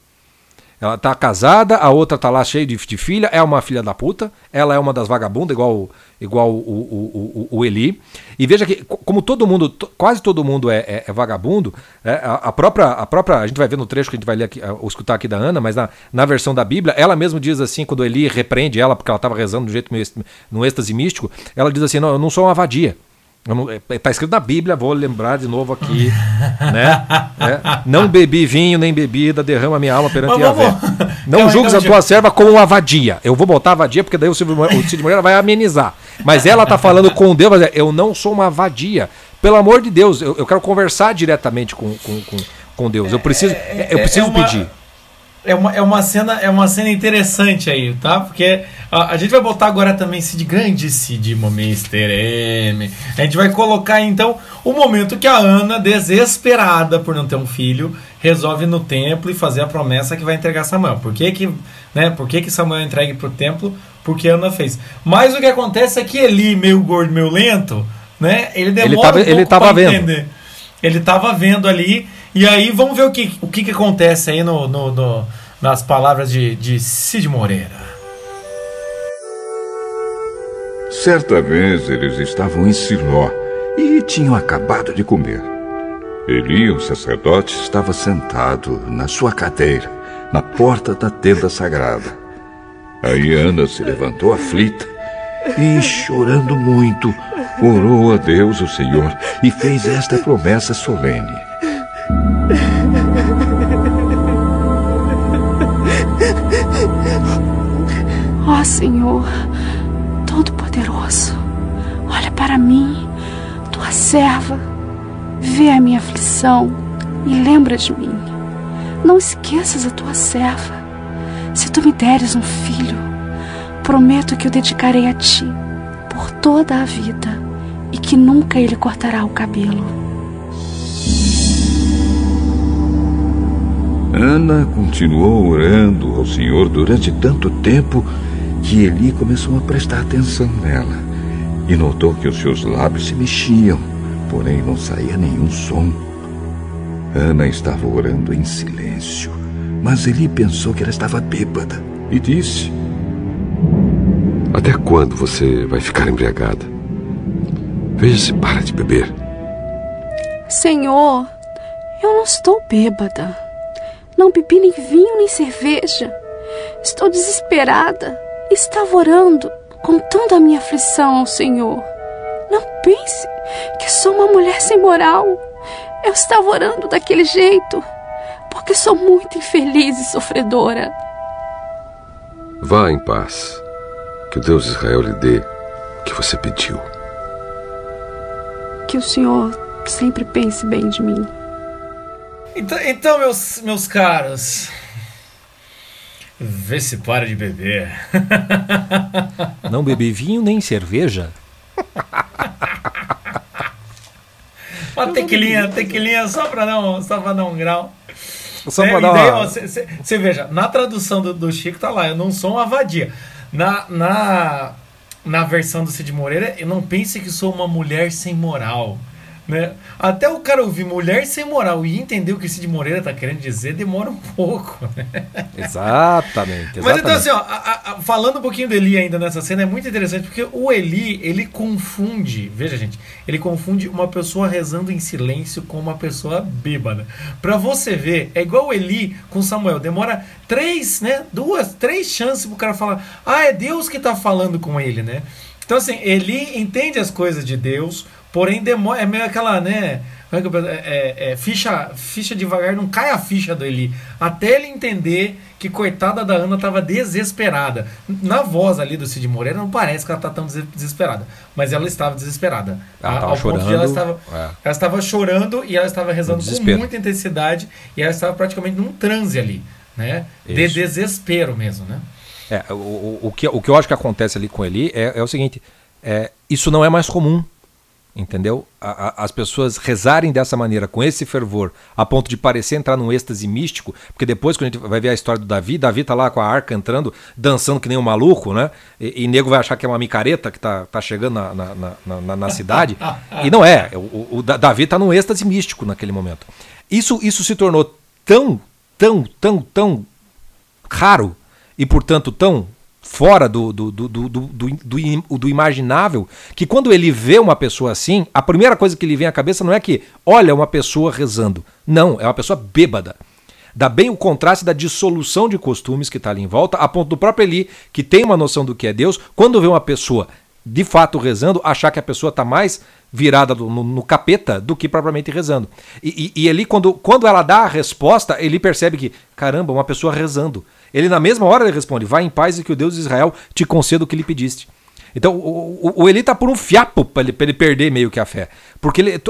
Ela está casada, a outra está lá cheia de, de, filha, é uma filha da puta, ela é uma das vagabundas, igual, igual o, o, o, o Eli. E veja que, como todo mundo, quase todo mundo é, é, é vagabundo, é, a, a, própria, a própria. A gente vai ver no trecho que a gente vai ler aqui, ou escutar aqui da Ana, mas na, na versão da Bíblia, ela mesma diz assim, quando Eli repreende ela, porque ela estava rezando um jeito meio no êxtase místico, ela diz assim: Não, eu não sou uma vadia. Está é, escrito na Bíblia, vou lembrar de novo aqui. né? É, não bebi vinho nem bebida, derrama minha alma perante Yahvé. Não julgues a tua serva como uma vadia. Eu vou botar a vadia porque daí o Cid Moreira vai amenizar. Mas ela está falando com Deus, eu não sou uma vadia. Pelo amor de Deus, eu, eu quero conversar diretamente com, com, com, com Deus. Eu preciso, é, eu preciso é pedir é uma, é uma cena é uma cena interessante aí, tá? Porque a, a gente vai botar agora também Cid grande Cid Mr. M. A gente vai colocar então o momento que a Ana, desesperada por não ter um filho, resolve no templo e fazer a promessa que vai entregar Samuel. Por que que, né? Por que que Samuel entregue pro templo? Porque Ana fez. Mas o que acontece é que Eli, meio gordo, meio lento, né? Ele demora ele tava, um pouco ele tava vendo. entender. Ele tava vendo ali e aí vamos ver o que, o que, que acontece aí no, no, no, nas palavras de, de Cid Moreira. Certa vez eles estavam em Siló e tinham acabado de comer. Eli, o sacerdote, estava sentado na sua cadeira, na porta da tenda sagrada. Aí Ana se levantou aflita e, chorando muito, orou a Deus, o Senhor, e fez esta promessa solene. Ó oh, Senhor, Todo-Poderoso, olha para mim, tua serva, vê a minha aflição e lembra de mim. Não esqueças a tua serva. Se tu me deres um filho, prometo que o dedicarei a ti por toda a vida e que nunca ele cortará o cabelo. Ana continuou orando ao Senhor durante tanto tempo que Eli começou a prestar atenção nela e notou que os seus lábios se mexiam, porém não saía nenhum som. Ana estava orando em silêncio, mas Eli pensou que ela estava bêbada e disse: Até quando você vai ficar embriagada? Veja se para de beber. Senhor, eu não estou bêbada. Não bebi nem vinho nem cerveja. Estou desesperada. Estava orando, contando a minha aflição ao Senhor. Não pense que sou uma mulher sem moral. Eu estava orando daquele jeito porque sou muito infeliz e sofredora. Vá em paz. Que o Deus de Israel lhe dê o que você pediu. Que o Senhor sempre pense bem de mim. Então, então, meus, meus caros. Vê se para de beber. Não bebi vinho nem cerveja. Uma tequilinha, tequilinha só pra não, só pra dar um grau. Só pra dar uma... Você veja, na tradução do, do, Chico tá lá, eu não sou uma vadia. Na, na, na versão do Cid Moreira, eu não pense que sou uma mulher sem moral. Né? Até o cara ouvir mulher sem moral e entender o que Cid Moreira tá querendo dizer, demora um pouco. Né? Exatamente, exatamente. Mas então, assim, ó, a, a, falando um pouquinho do Eli ainda nessa cena, é muito interessante, porque o Eli, ele confunde, veja, gente, ele confunde uma pessoa rezando em silêncio com uma pessoa bêbada. Pra você ver, é igual o Eli com Samuel, demora três, né? Duas, três chances pro cara falar, ah, é Deus que tá falando com ele, né? Então, assim, Eli entende as coisas de Deus, porém demora, é meio aquela, né? É, é, é, ficha, ficha devagar, não cai a ficha do Eli. Até ele entender que coitada da Ana estava desesperada. Na voz ali do Cid Moreira não parece que ela está tão desesperada, mas ela estava desesperada. Ela estava chorando. ela, estava, é. ela estava chorando e ela estava rezando com muita intensidade e ela estava praticamente num transe ali, né? Isso. De desespero mesmo, né? É, o, o, que, o que eu acho que acontece ali com ele é, é o seguinte: é, isso não é mais comum. Entendeu? A, a, as pessoas rezarem dessa maneira, com esse fervor, a ponto de parecer entrar num êxtase místico, porque depois, quando a gente vai ver a história do Davi, Davi tá lá com a arca entrando, dançando que nem um maluco, né? E, e nego vai achar que é uma micareta que tá, tá chegando na, na, na, na cidade. e não é. O, o, Davi tá num êxtase místico naquele momento. Isso, isso se tornou tão, tão, tão, tão raro e, portanto, tão fora do, do, do, do, do, do, imaginável, que quando ele vê uma pessoa assim, a primeira coisa que lhe vem à cabeça não é que, olha, uma pessoa rezando. Não, é uma pessoa bêbada. Dá bem o contraste da dissolução de costumes que está ali em volta, a ponto do próprio Eli, que tem uma noção do que é Deus, quando vê uma pessoa de fato rezando, achar que a pessoa está mais virada no, no, capeta do que propriamente rezando. E, e, e ele, quando, quando ela dá a resposta, ele percebe que, caramba, uma pessoa rezando. Ele, na mesma hora, ele responde: Vai em paz e que o Deus de Israel te conceda o que lhe pediste. Então, o, o, Eli tá por um fiapo para ele, ele perder meio que a fé. Porque ele,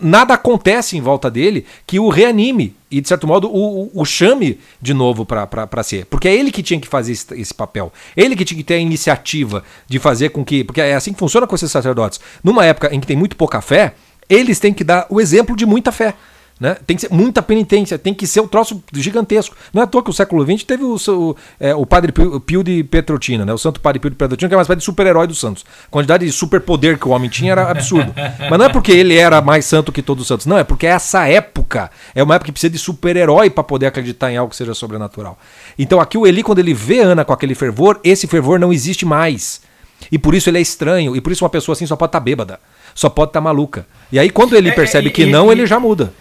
nada acontece em volta dele que o reanime e, de certo modo, o, o chame de novo para ser. Porque é ele que tinha que fazer esse, esse, papel. Ele que tinha que ter a iniciativa de fazer com que. Porque é assim que funciona com esses sacerdotes. Numa época em que tem muito pouca fé, eles têm que dar o exemplo de muita fé. Né? Tem que ser muita penitência, tem que ser o um troço gigantesco. Não é à toa que o século XX teve o, o, é, o padre Pio de Petrotina, né? o santo padre Pio de Petrotina, que é espécie de super-herói dos santos. A quantidade de superpoder que o homem tinha era absurdo. Mas não é porque ele era mais santo que todos os santos, não, é porque essa época é uma época que precisa de super-herói para poder acreditar em algo que seja sobrenatural. Então aqui o Eli, quando ele vê Ana com aquele fervor, esse fervor não existe mais. E por isso ele é estranho, e por isso uma pessoa assim só pode estar tá bêbada, só pode estar tá maluca. E aí quando ele é, percebe é, que não, ele já muda.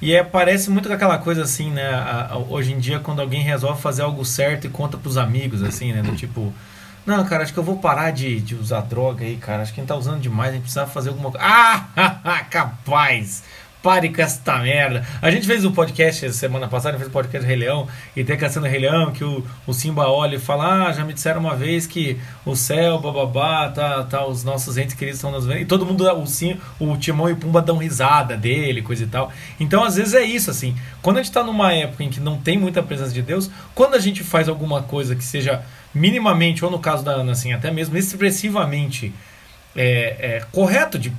E é, parece muito com aquela coisa assim, né? A, a, hoje em dia, quando alguém resolve fazer algo certo e conta pros amigos, assim, né? Do tipo, não, cara, acho que eu vou parar de, de usar droga aí, cara. Acho que a gente tá usando demais, a gente precisa fazer alguma coisa. Ah, capaz! Pare com esta merda. A gente fez um podcast semana passada, fez um podcast Rei Leão, e tem a canção do Rei Leão que o, o Simba olha e fala: Ah, já me disseram uma vez que o céu, bababá, tá, tá, os nossos entes queridos estão nos vendo. E todo mundo, o, Sim, o Timão e o Pumba dão risada dele, coisa e tal. Então, às vezes é isso, assim. Quando a gente tá numa época em que não tem muita presença de Deus, quando a gente faz alguma coisa que seja minimamente, ou no caso da Ana, assim, até mesmo expressivamente é, é, correto, de,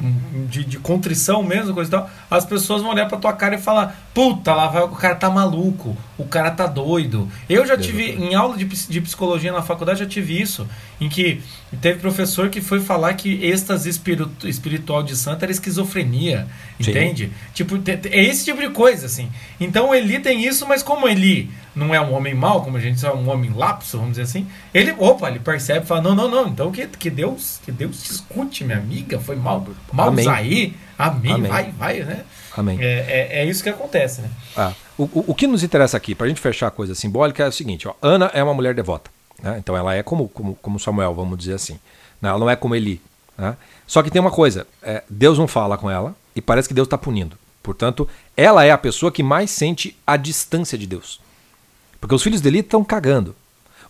de, de, contrição mesmo, coisa e tal, as pessoas vão olhar pra tua cara e falar: puta, lá vai, o cara tá maluco, o cara tá doido. Eu já tive, em aula de, de psicologia na faculdade, já tive isso, em que teve professor que foi falar que êxtase espiritu, espiritual de santo era esquizofrenia, Sim. entende? Tipo, é esse tipo de coisa, assim. Então Eli tem isso, mas como Eli não é um homem mau, como a gente é um homem lapso, vamos dizer assim, ele, opa, ele percebe e fala: não, não, não, então que, que Deus, que Deus te escute, minha amiga, foi mal, mal Amém. aí, amém, Amém. vai, vai, né? Amém. É, é, é, isso que acontece, né? Ah, o, o, o que nos interessa aqui, para a gente fechar a coisa simbólica, é o seguinte: ó, Ana é uma mulher devota. Né? Então ela é como, como, como Samuel, vamos dizer assim. Né? Ela não é como Eli. Né? Só que tem uma coisa: é, Deus não fala com ela e parece que Deus está punindo. Portanto, ela é a pessoa que mais sente a distância de Deus. Porque os filhos de Eli estão cagando.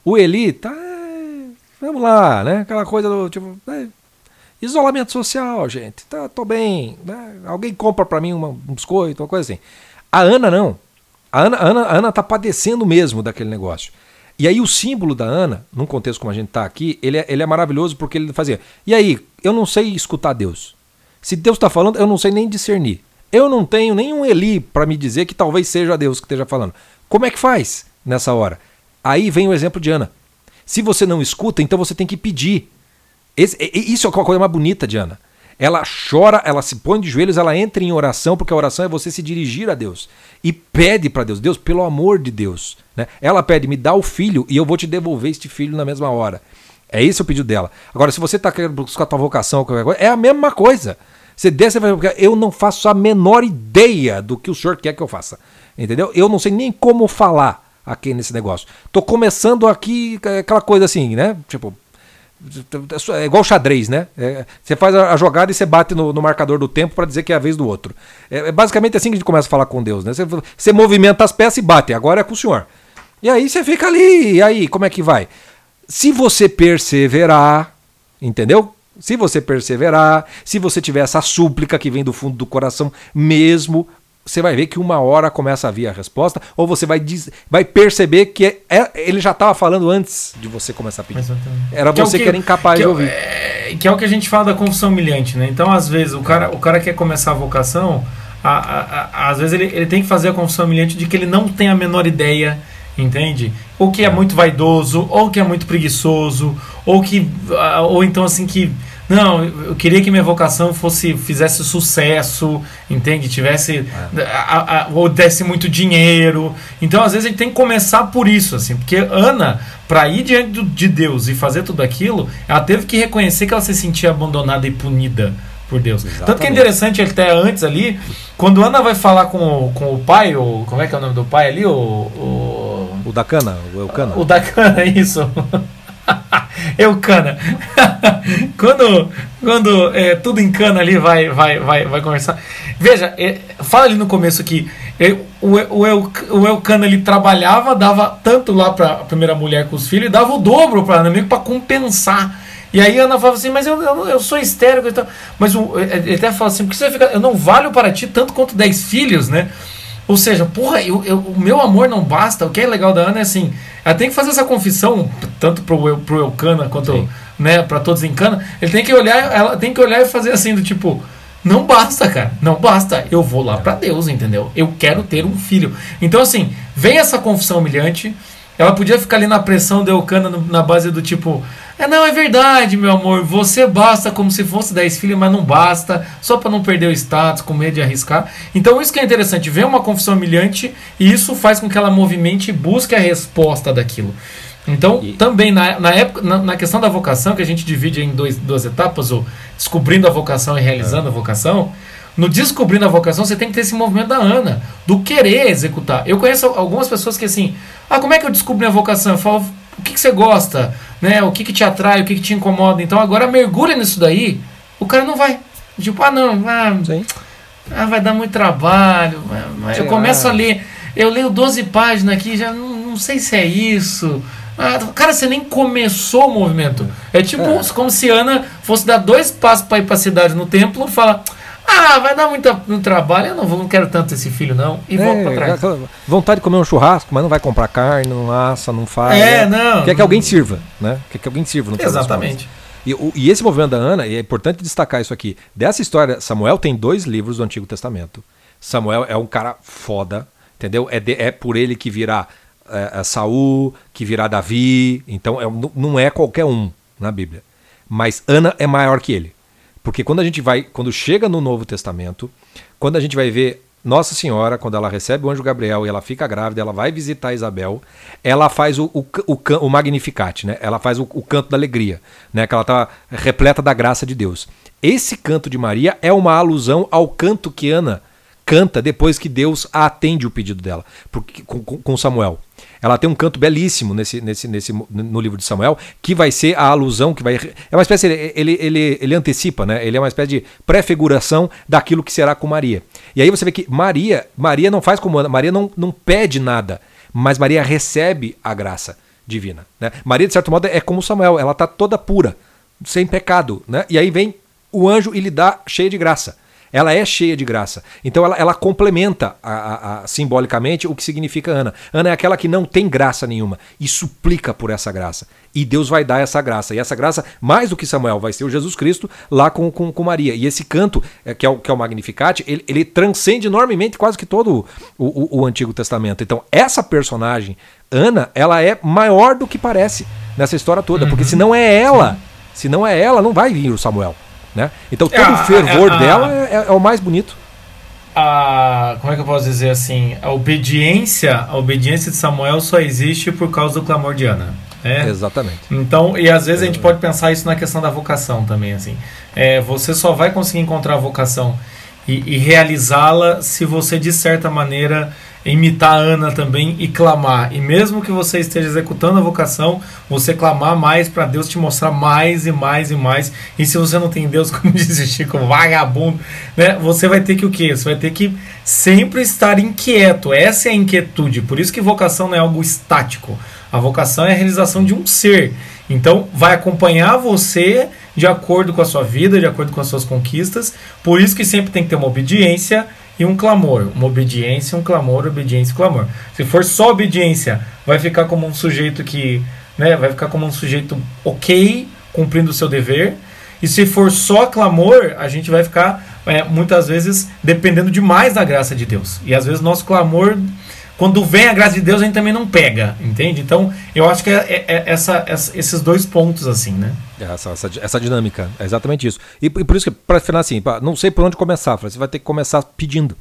O Eli tá. É, vamos lá, né? Aquela coisa do tipo. É, isolamento social, gente. Tá, tô bem. Né? Alguém compra para mim uma, um biscoito, uma coisa assim. A Ana não. A Ana, a Ana, a Ana tá padecendo mesmo daquele negócio. E aí o símbolo da Ana, num contexto como a gente está aqui, ele é, ele é maravilhoso porque ele fazia. E aí, eu não sei escutar Deus. Se Deus está falando, eu não sei nem discernir. Eu não tenho nenhum Eli para me dizer que talvez seja Deus que esteja falando. Como é que faz nessa hora? Aí vem o exemplo de Ana. Se você não escuta, então você tem que pedir. Esse, isso é a coisa mais bonita de Ana. Ela chora, ela se põe de joelhos, ela entra em oração, porque a oração é você se dirigir a Deus e pede para Deus, Deus, pelo amor de Deus. Né? Ela pede, me dá o filho e eu vou te devolver este filho na mesma hora. É esse o pedido dela. Agora, se você está querendo buscar a tua vocação, qualquer coisa, é a mesma coisa. Você desce e vai eu não faço a menor ideia do que o senhor quer que eu faça. Entendeu? Eu não sei nem como falar aqui nesse negócio. Tô começando aqui aquela coisa assim, né? Tipo, é igual xadrez, né? É, você faz a, jogada e você bate no, no marcador do tempo para dizer que é a vez do outro. É, é, basicamente assim que a gente começa a falar com Deus, né? Você, você, movimenta as peças e bate, agora é com o senhor. E aí você fica ali, e aí, como é que vai? Se você perseverar, entendeu? Se você perseverar, se você tiver essa súplica que vem do fundo do coração mesmo, você vai ver que uma hora começa a vir a resposta, ou você vai, diz, vai perceber que é, é ele já estava falando antes de você começar a pedir. Exatamente. Era que você é que, que, era incapaz que de ouvir. É, que é o que a gente fala da confissão humilhante, né? Então, às vezes, o cara, o cara quer começar a vocação, a, a, a, às vezes ele, ele tem que fazer a confissão humilhante de que ele não tem a menor ideia, entende? Ou que é muito vaidoso, ou que é muito preguiçoso, ou que. Ou então assim que não, eu queria que minha vocação fosse fizesse sucesso, entende? Tivesse é. a, a, ou desse muito dinheiro. Então, às vezes, a gente tem que começar por isso, assim, porque Ana, para ir diante de Deus e fazer tudo aquilo, ela teve que reconhecer que ela se sentia abandonada e punida por Deus. Exatamente. Tanto que é interessante até antes ali, quando Ana vai falar com o, com o pai, o, como é que é o nome do pai ali? O, o, o da cana, o Eucana. O da cana, isso. Eucana. quando quando é, tudo em cana ali vai, vai, vai, vai conversar. Veja, é, fala ali no começo que é, o, o, El, o Eucana ele trabalhava, dava tanto lá para a primeira mulher com os filhos, dava o dobro para Ana, meio para compensar. E aí Ana falava assim, mas eu, eu, eu sou estéreo e tal. Mas o, ele até fala assim, porque você vai ficar. Eu não valho para ti tanto quanto dez filhos, né? Ou seja, porra, eu, eu, o meu amor não basta. O que é legal da Ana é assim, ela tem que fazer essa confissão, tanto pro, pro Eucana quanto né, para todos em Cana. Ele tem que olhar, ela tem que olhar e fazer assim, do tipo, não basta, cara, não basta. Eu vou lá para Deus, entendeu? Eu quero ter um filho. Então, assim, vem essa confissão humilhante. Ela podia ficar ali na pressão de Eucana na base do tipo, é, não, é verdade, meu amor. Você basta como se fosse 10 filhos, mas não basta, só para não perder o status, com medo de arriscar. Então, isso que é interessante, vem uma confissão humilhante e isso faz com que ela movimente e busque a resposta daquilo. Então, e... também na, na época, na, na, questão da vocação, que a gente divide em dois, duas etapas, o descobrindo a vocação e realizando é. a vocação. No descobrindo a vocação, você tem que ter esse movimento da Ana, do querer executar. Eu conheço algumas pessoas que assim, ah, como é que eu descobri a vocação? Eu falo, o que, que você gosta, né? O que, que te atrai, o que, que te incomoda. Então agora mergulha nisso daí, o cara não vai. Tipo, ah não, ah, ah vai dar muito trabalho. eu começo a ler, eu leio 12 páginas aqui, já não, não sei se é isso. Ah, cara, você nem começou o movimento. É tipo é. como se Ana fosse dar dois passos para ir para a cidade no templo e fala. Ah, vai dar muito, muito trabalho, eu não, vou, não quero tanto esse filho, não. E é, volta pra trás. Vontade de comer um churrasco, mas não vai comprar carne, não assa, não faz. É, né? não. Quer que alguém sirva, né? Quer que alguém sirva. Exatamente. E, o, e esse movimento da Ana, e é importante destacar isso aqui. Dessa história, Samuel tem dois livros do Antigo Testamento. Samuel é um cara foda, entendeu? É, de, é por ele que virá é, é Saul, que virá Davi. Então é, não é qualquer um na Bíblia. Mas Ana é maior que ele. Porque quando a gente vai, quando chega no Novo Testamento, quando a gente vai ver Nossa Senhora, quando ela recebe o anjo Gabriel e ela fica grávida, ela vai visitar Isabel, ela faz o, o, o, o Magnificat, né? Ela faz o, o canto da alegria, né? Que ela está repleta da graça de Deus. Esse canto de Maria é uma alusão ao canto que Ana canta depois que Deus atende o pedido dela porque, com, com Samuel. Ela tem um canto belíssimo nesse, nesse, nesse, no livro de Samuel, que vai ser a alusão, que vai. É uma espécie. Ele, ele, ele antecipa, né? Ele é uma espécie de prefiguração daquilo que será com Maria. E aí você vê que Maria, Maria não faz como Ana, Maria não, não pede nada, mas Maria recebe a graça divina. Né? Maria, de certo modo, é como Samuel, ela está toda pura, sem pecado. Né? E aí vem o anjo e lhe dá cheia de graça ela é cheia de graça. Então ela, ela complementa a, a, a, simbolicamente o que significa Ana. Ana é aquela que não tem graça nenhuma e suplica por essa graça. E Deus vai dar essa graça. E essa graça, mais do que Samuel, vai ser o Jesus Cristo lá com, com, com Maria. E esse canto, é, que, é o, que é o Magnificat, ele, ele transcende enormemente quase que todo o, o, o Antigo Testamento. Então essa personagem, Ana, ela é maior do que parece nessa história toda. Uhum. Porque se não é ela, se não é ela, não vai vir o Samuel. Né? Então todo é, o fervor é, dela é, é, o mais bonito. A, como é que eu posso dizer assim? A obediência, a obediência de Samuel só existe por causa do clamor de Ana. É. Exatamente. Então, e às vezes a gente pode pensar isso na questão da vocação também, assim. É, você só vai conseguir encontrar a vocação e, e realizá-la se você, de certa maneira, imitar a Ana também e clamar. E mesmo que você esteja executando a vocação, você clamar mais para Deus te mostrar mais e mais e mais. E se você não tem Deus, como diz Chico, vagabundo, né? Você vai ter que o quê? Você vai ter que sempre estar inquieto. Essa é a inquietude. Por isso que vocação não é algo estático. A vocação é a realização de um ser. Então, vai acompanhar você de acordo com a sua vida, de acordo com as suas conquistas. Por isso que sempre tem que ter uma obediência e um clamor. Uma obediência, um clamor, obediência clamor. Se for só obediência, vai ficar como um sujeito que. Né, vai ficar como um sujeito ok, cumprindo o seu dever. E se for só clamor, a gente vai ficar é, muitas vezes dependendo demais da graça de Deus. E às vezes nosso clamor, quando vem a graça de Deus, a gente também não pega, entende? Então eu acho que é, é, é essa, esses dois pontos assim, né? Essa, essa, essa, dinâmica, é exatamente isso. E, e por isso que, para final assim, pra, não sei por onde começar, você vai ter que começar pedindo.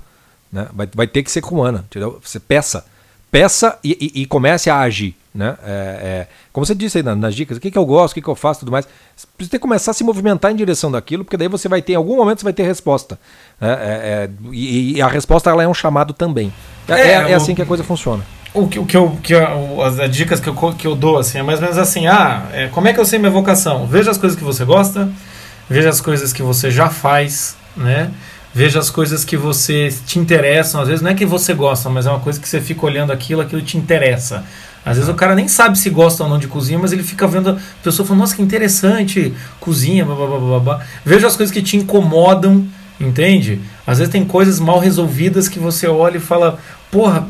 Né? Vai, vai ter que ser com Ana, entendeu? Você peça. Peça e, e, e comece a agir. Né? É, é, como você disse aí nas, dicas, o que, que eu gosto, o que, que eu faço tudo mais. Você precisa ter que começar a se movimentar em direção daquilo, porque daí você vai ter, em algum momento, você vai ter resposta. Né? É, é e, e, a resposta ela é um chamado também. É, é, é assim que a coisa funciona o que, o que eu, que eu, as, as dicas que eu, que eu dou assim, é mais ou menos assim: ah, é, como é que eu sei minha vocação? Veja as coisas que você gosta, veja as coisas que você já faz, né? Veja as coisas que você te interessam. Às vezes não é que você gosta, mas é uma coisa que você fica olhando aquilo, aquilo te interessa. Às vezes o cara nem sabe se gosta ou não de cozinha, mas ele fica vendo a pessoa falando, nossa, que interessante, cozinha, blá, blá, blá, blá, blá. Veja as coisas que te incomodam, entende? Às vezes tem coisas mal resolvidas que você olha e fala, porra,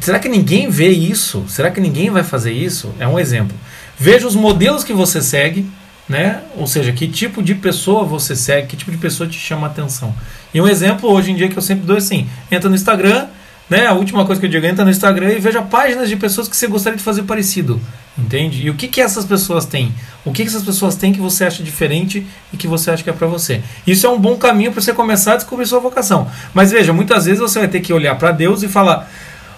Será que ninguém vê isso? Será que ninguém vai fazer isso? É um exemplo. Veja os modelos que você segue, né? Ou seja, que tipo de pessoa você segue, que tipo de pessoa te chama atenção. E um exemplo hoje em dia que eu sempre dou é assim: entra no Instagram, né? A última coisa que eu digo, entra no Instagram e veja páginas de pessoas que você gostaria de fazer parecido. Entende? E o que, que essas pessoas têm? O que, que essas pessoas têm que você acha diferente e que você acha que é para você? Isso é um bom caminho para você começar a descobrir sua vocação. Mas veja, muitas vezes você vai ter que olhar para Deus e falar: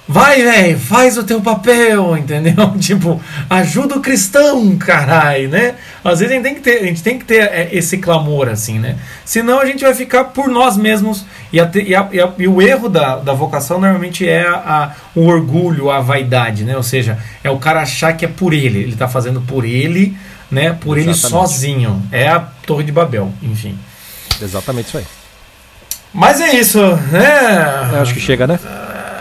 Vai, velho, faz o teu papel, entendeu? Tipo, ajuda o cristão, carai, né? Às vezes a gente tem que ter, a gente tem que ter é, esse clamor, assim, né? Senão a gente vai ficar por nós mesmos. E, a, e, a, e, a, e o erro da, da vocação normalmente é o orgulho, a vaidade, né? Ou seja, é o cara achar que é por ele. Ele tá fazendo por ele, né? Por Exatamente. ele sozinho. É a Torre de Babel, enfim. Exatamente isso aí. Mas é isso, né? Eu acho que chega, né?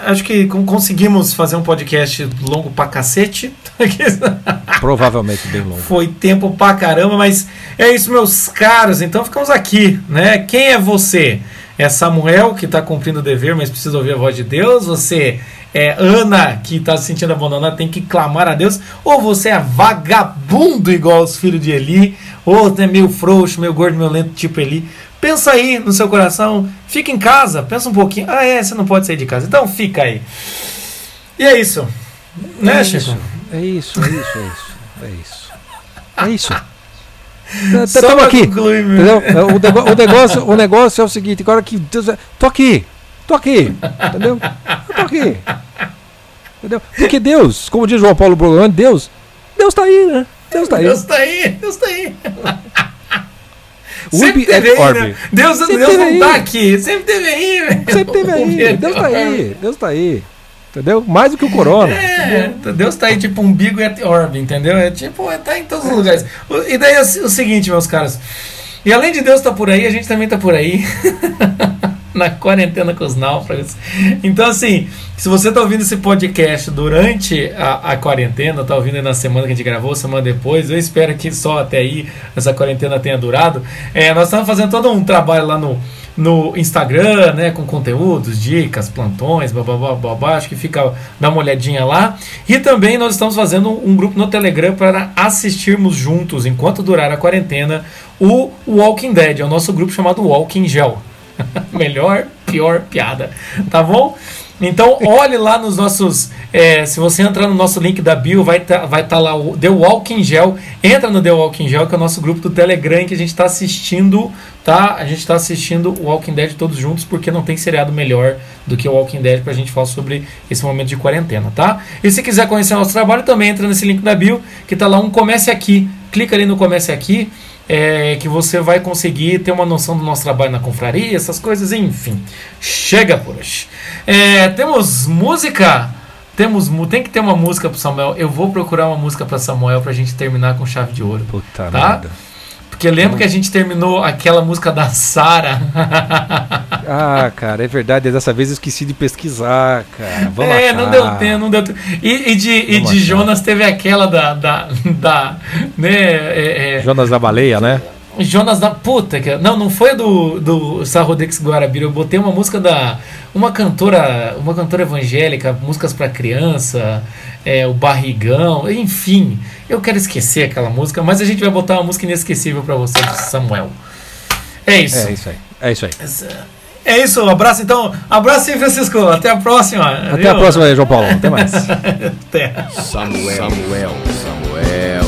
Acho que conseguimos fazer um podcast longo pra cacete. Provavelmente bem longo. Foi tempo pra caramba, mas é isso, meus caros. Então ficamos aqui, né? Quem é você? É Samuel que está cumprindo o dever, mas precisa ouvir a voz de Deus? Você é Ana que está se sentindo abandonada, tem que clamar a Deus? Ou você é vagabundo igual os filhos de Eli? Ou é meio frouxo, meio gordo, meio lento, tipo Eli? Pensa aí no seu coração, fica em casa, pensa um pouquinho. Ah, é, você não pode sair de casa. Então fica aí. E é isso. Né, é Chico? Isso, é isso, é isso, é isso. É isso. É isso. Estamos aqui. Concluir, o, o, negócio, o negócio é o seguinte, agora que Deus. Tô aqui. Tô aqui. Entendeu? Eu tô aqui. Entendeu? Porque Deus, como diz João Paulo Brogano, Deus, Deus está aí, né? Deus está aí. Deus está aí, Deus está aí. Sempre teve aí, né? Deus, Deus não aí. tá aqui. Sempre teve aí, velho. Sempre teve aí. Deus tá aí. Deus tá aí. Entendeu? Mais do que o corona. É, Deus tá aí tipo um bigo at orb, entendeu? É tipo, é, tá em todos os lugares. E daí é o seguinte, meus caras. E além de Deus estar tá por aí, a gente também tá por aí. na quarentena com os náufragos. Então, assim, se você está ouvindo esse podcast durante a, a quarentena, está ouvindo na semana que a gente gravou, semana depois, eu espero que só até aí essa quarentena tenha durado. É, nós estamos fazendo todo um trabalho lá no, no Instagram, né, com conteúdos, dicas, plantões, babá, babá, acho que fica, dá uma olhadinha lá. E também nós estamos fazendo um grupo no Telegram para assistirmos juntos, enquanto durar a quarentena, o Walking Dead, é o nosso grupo chamado Walking Gel. Melhor pior piada, tá bom? Então, olhe lá nos nossos. É, se você entrar no nosso link da bio, vai estar tá, vai tá lá o The Walking Gel. Entra no The Walking Gel, que é o nosso grupo do Telegram, que a gente está assistindo, tá? A gente está assistindo o Walking Dead todos juntos, porque não tem seriado melhor do que o Walking Dead para a gente falar sobre esse momento de quarentena, tá? E se quiser conhecer o nosso trabalho, também entra nesse link da bio, que tá lá um Comece Aqui. Clica ali no Comece Aqui é, que você vai conseguir ter uma noção do nosso trabalho na confraria, essas coisas, enfim. Chega por hoje. É, temos música. Temos, tem que ter uma música para Samuel. Eu vou procurar uma música para Samuel para a gente terminar com chave de ouro. Puta tá? merda. Porque lembra que a gente terminou aquela música da Sara? ah, cara, é verdade. Dessa vez eu esqueci de pesquisar, cara. Vamos é, achar. não deu tempo, não deu tempo. E, e de, e de Jonas teve aquela da. da, da né, é, é, Jonas da baleia, né? Jonas da puta, que não, não foi do do Sarrodex Guarabira, eu botei uma música da uma cantora, uma cantora evangélica, músicas para criança, é, o Barrigão, enfim. Eu quero esquecer aquela música, mas a gente vai botar uma música inesquecível para você, Samuel. É isso. É isso aí. É isso aí. É isso, abraço então. Abraço aí, Francisco. Até a próxima. Até viu? a próxima aí, João Paulo. Até mais. Até. Samuel. Samuel. Samuel.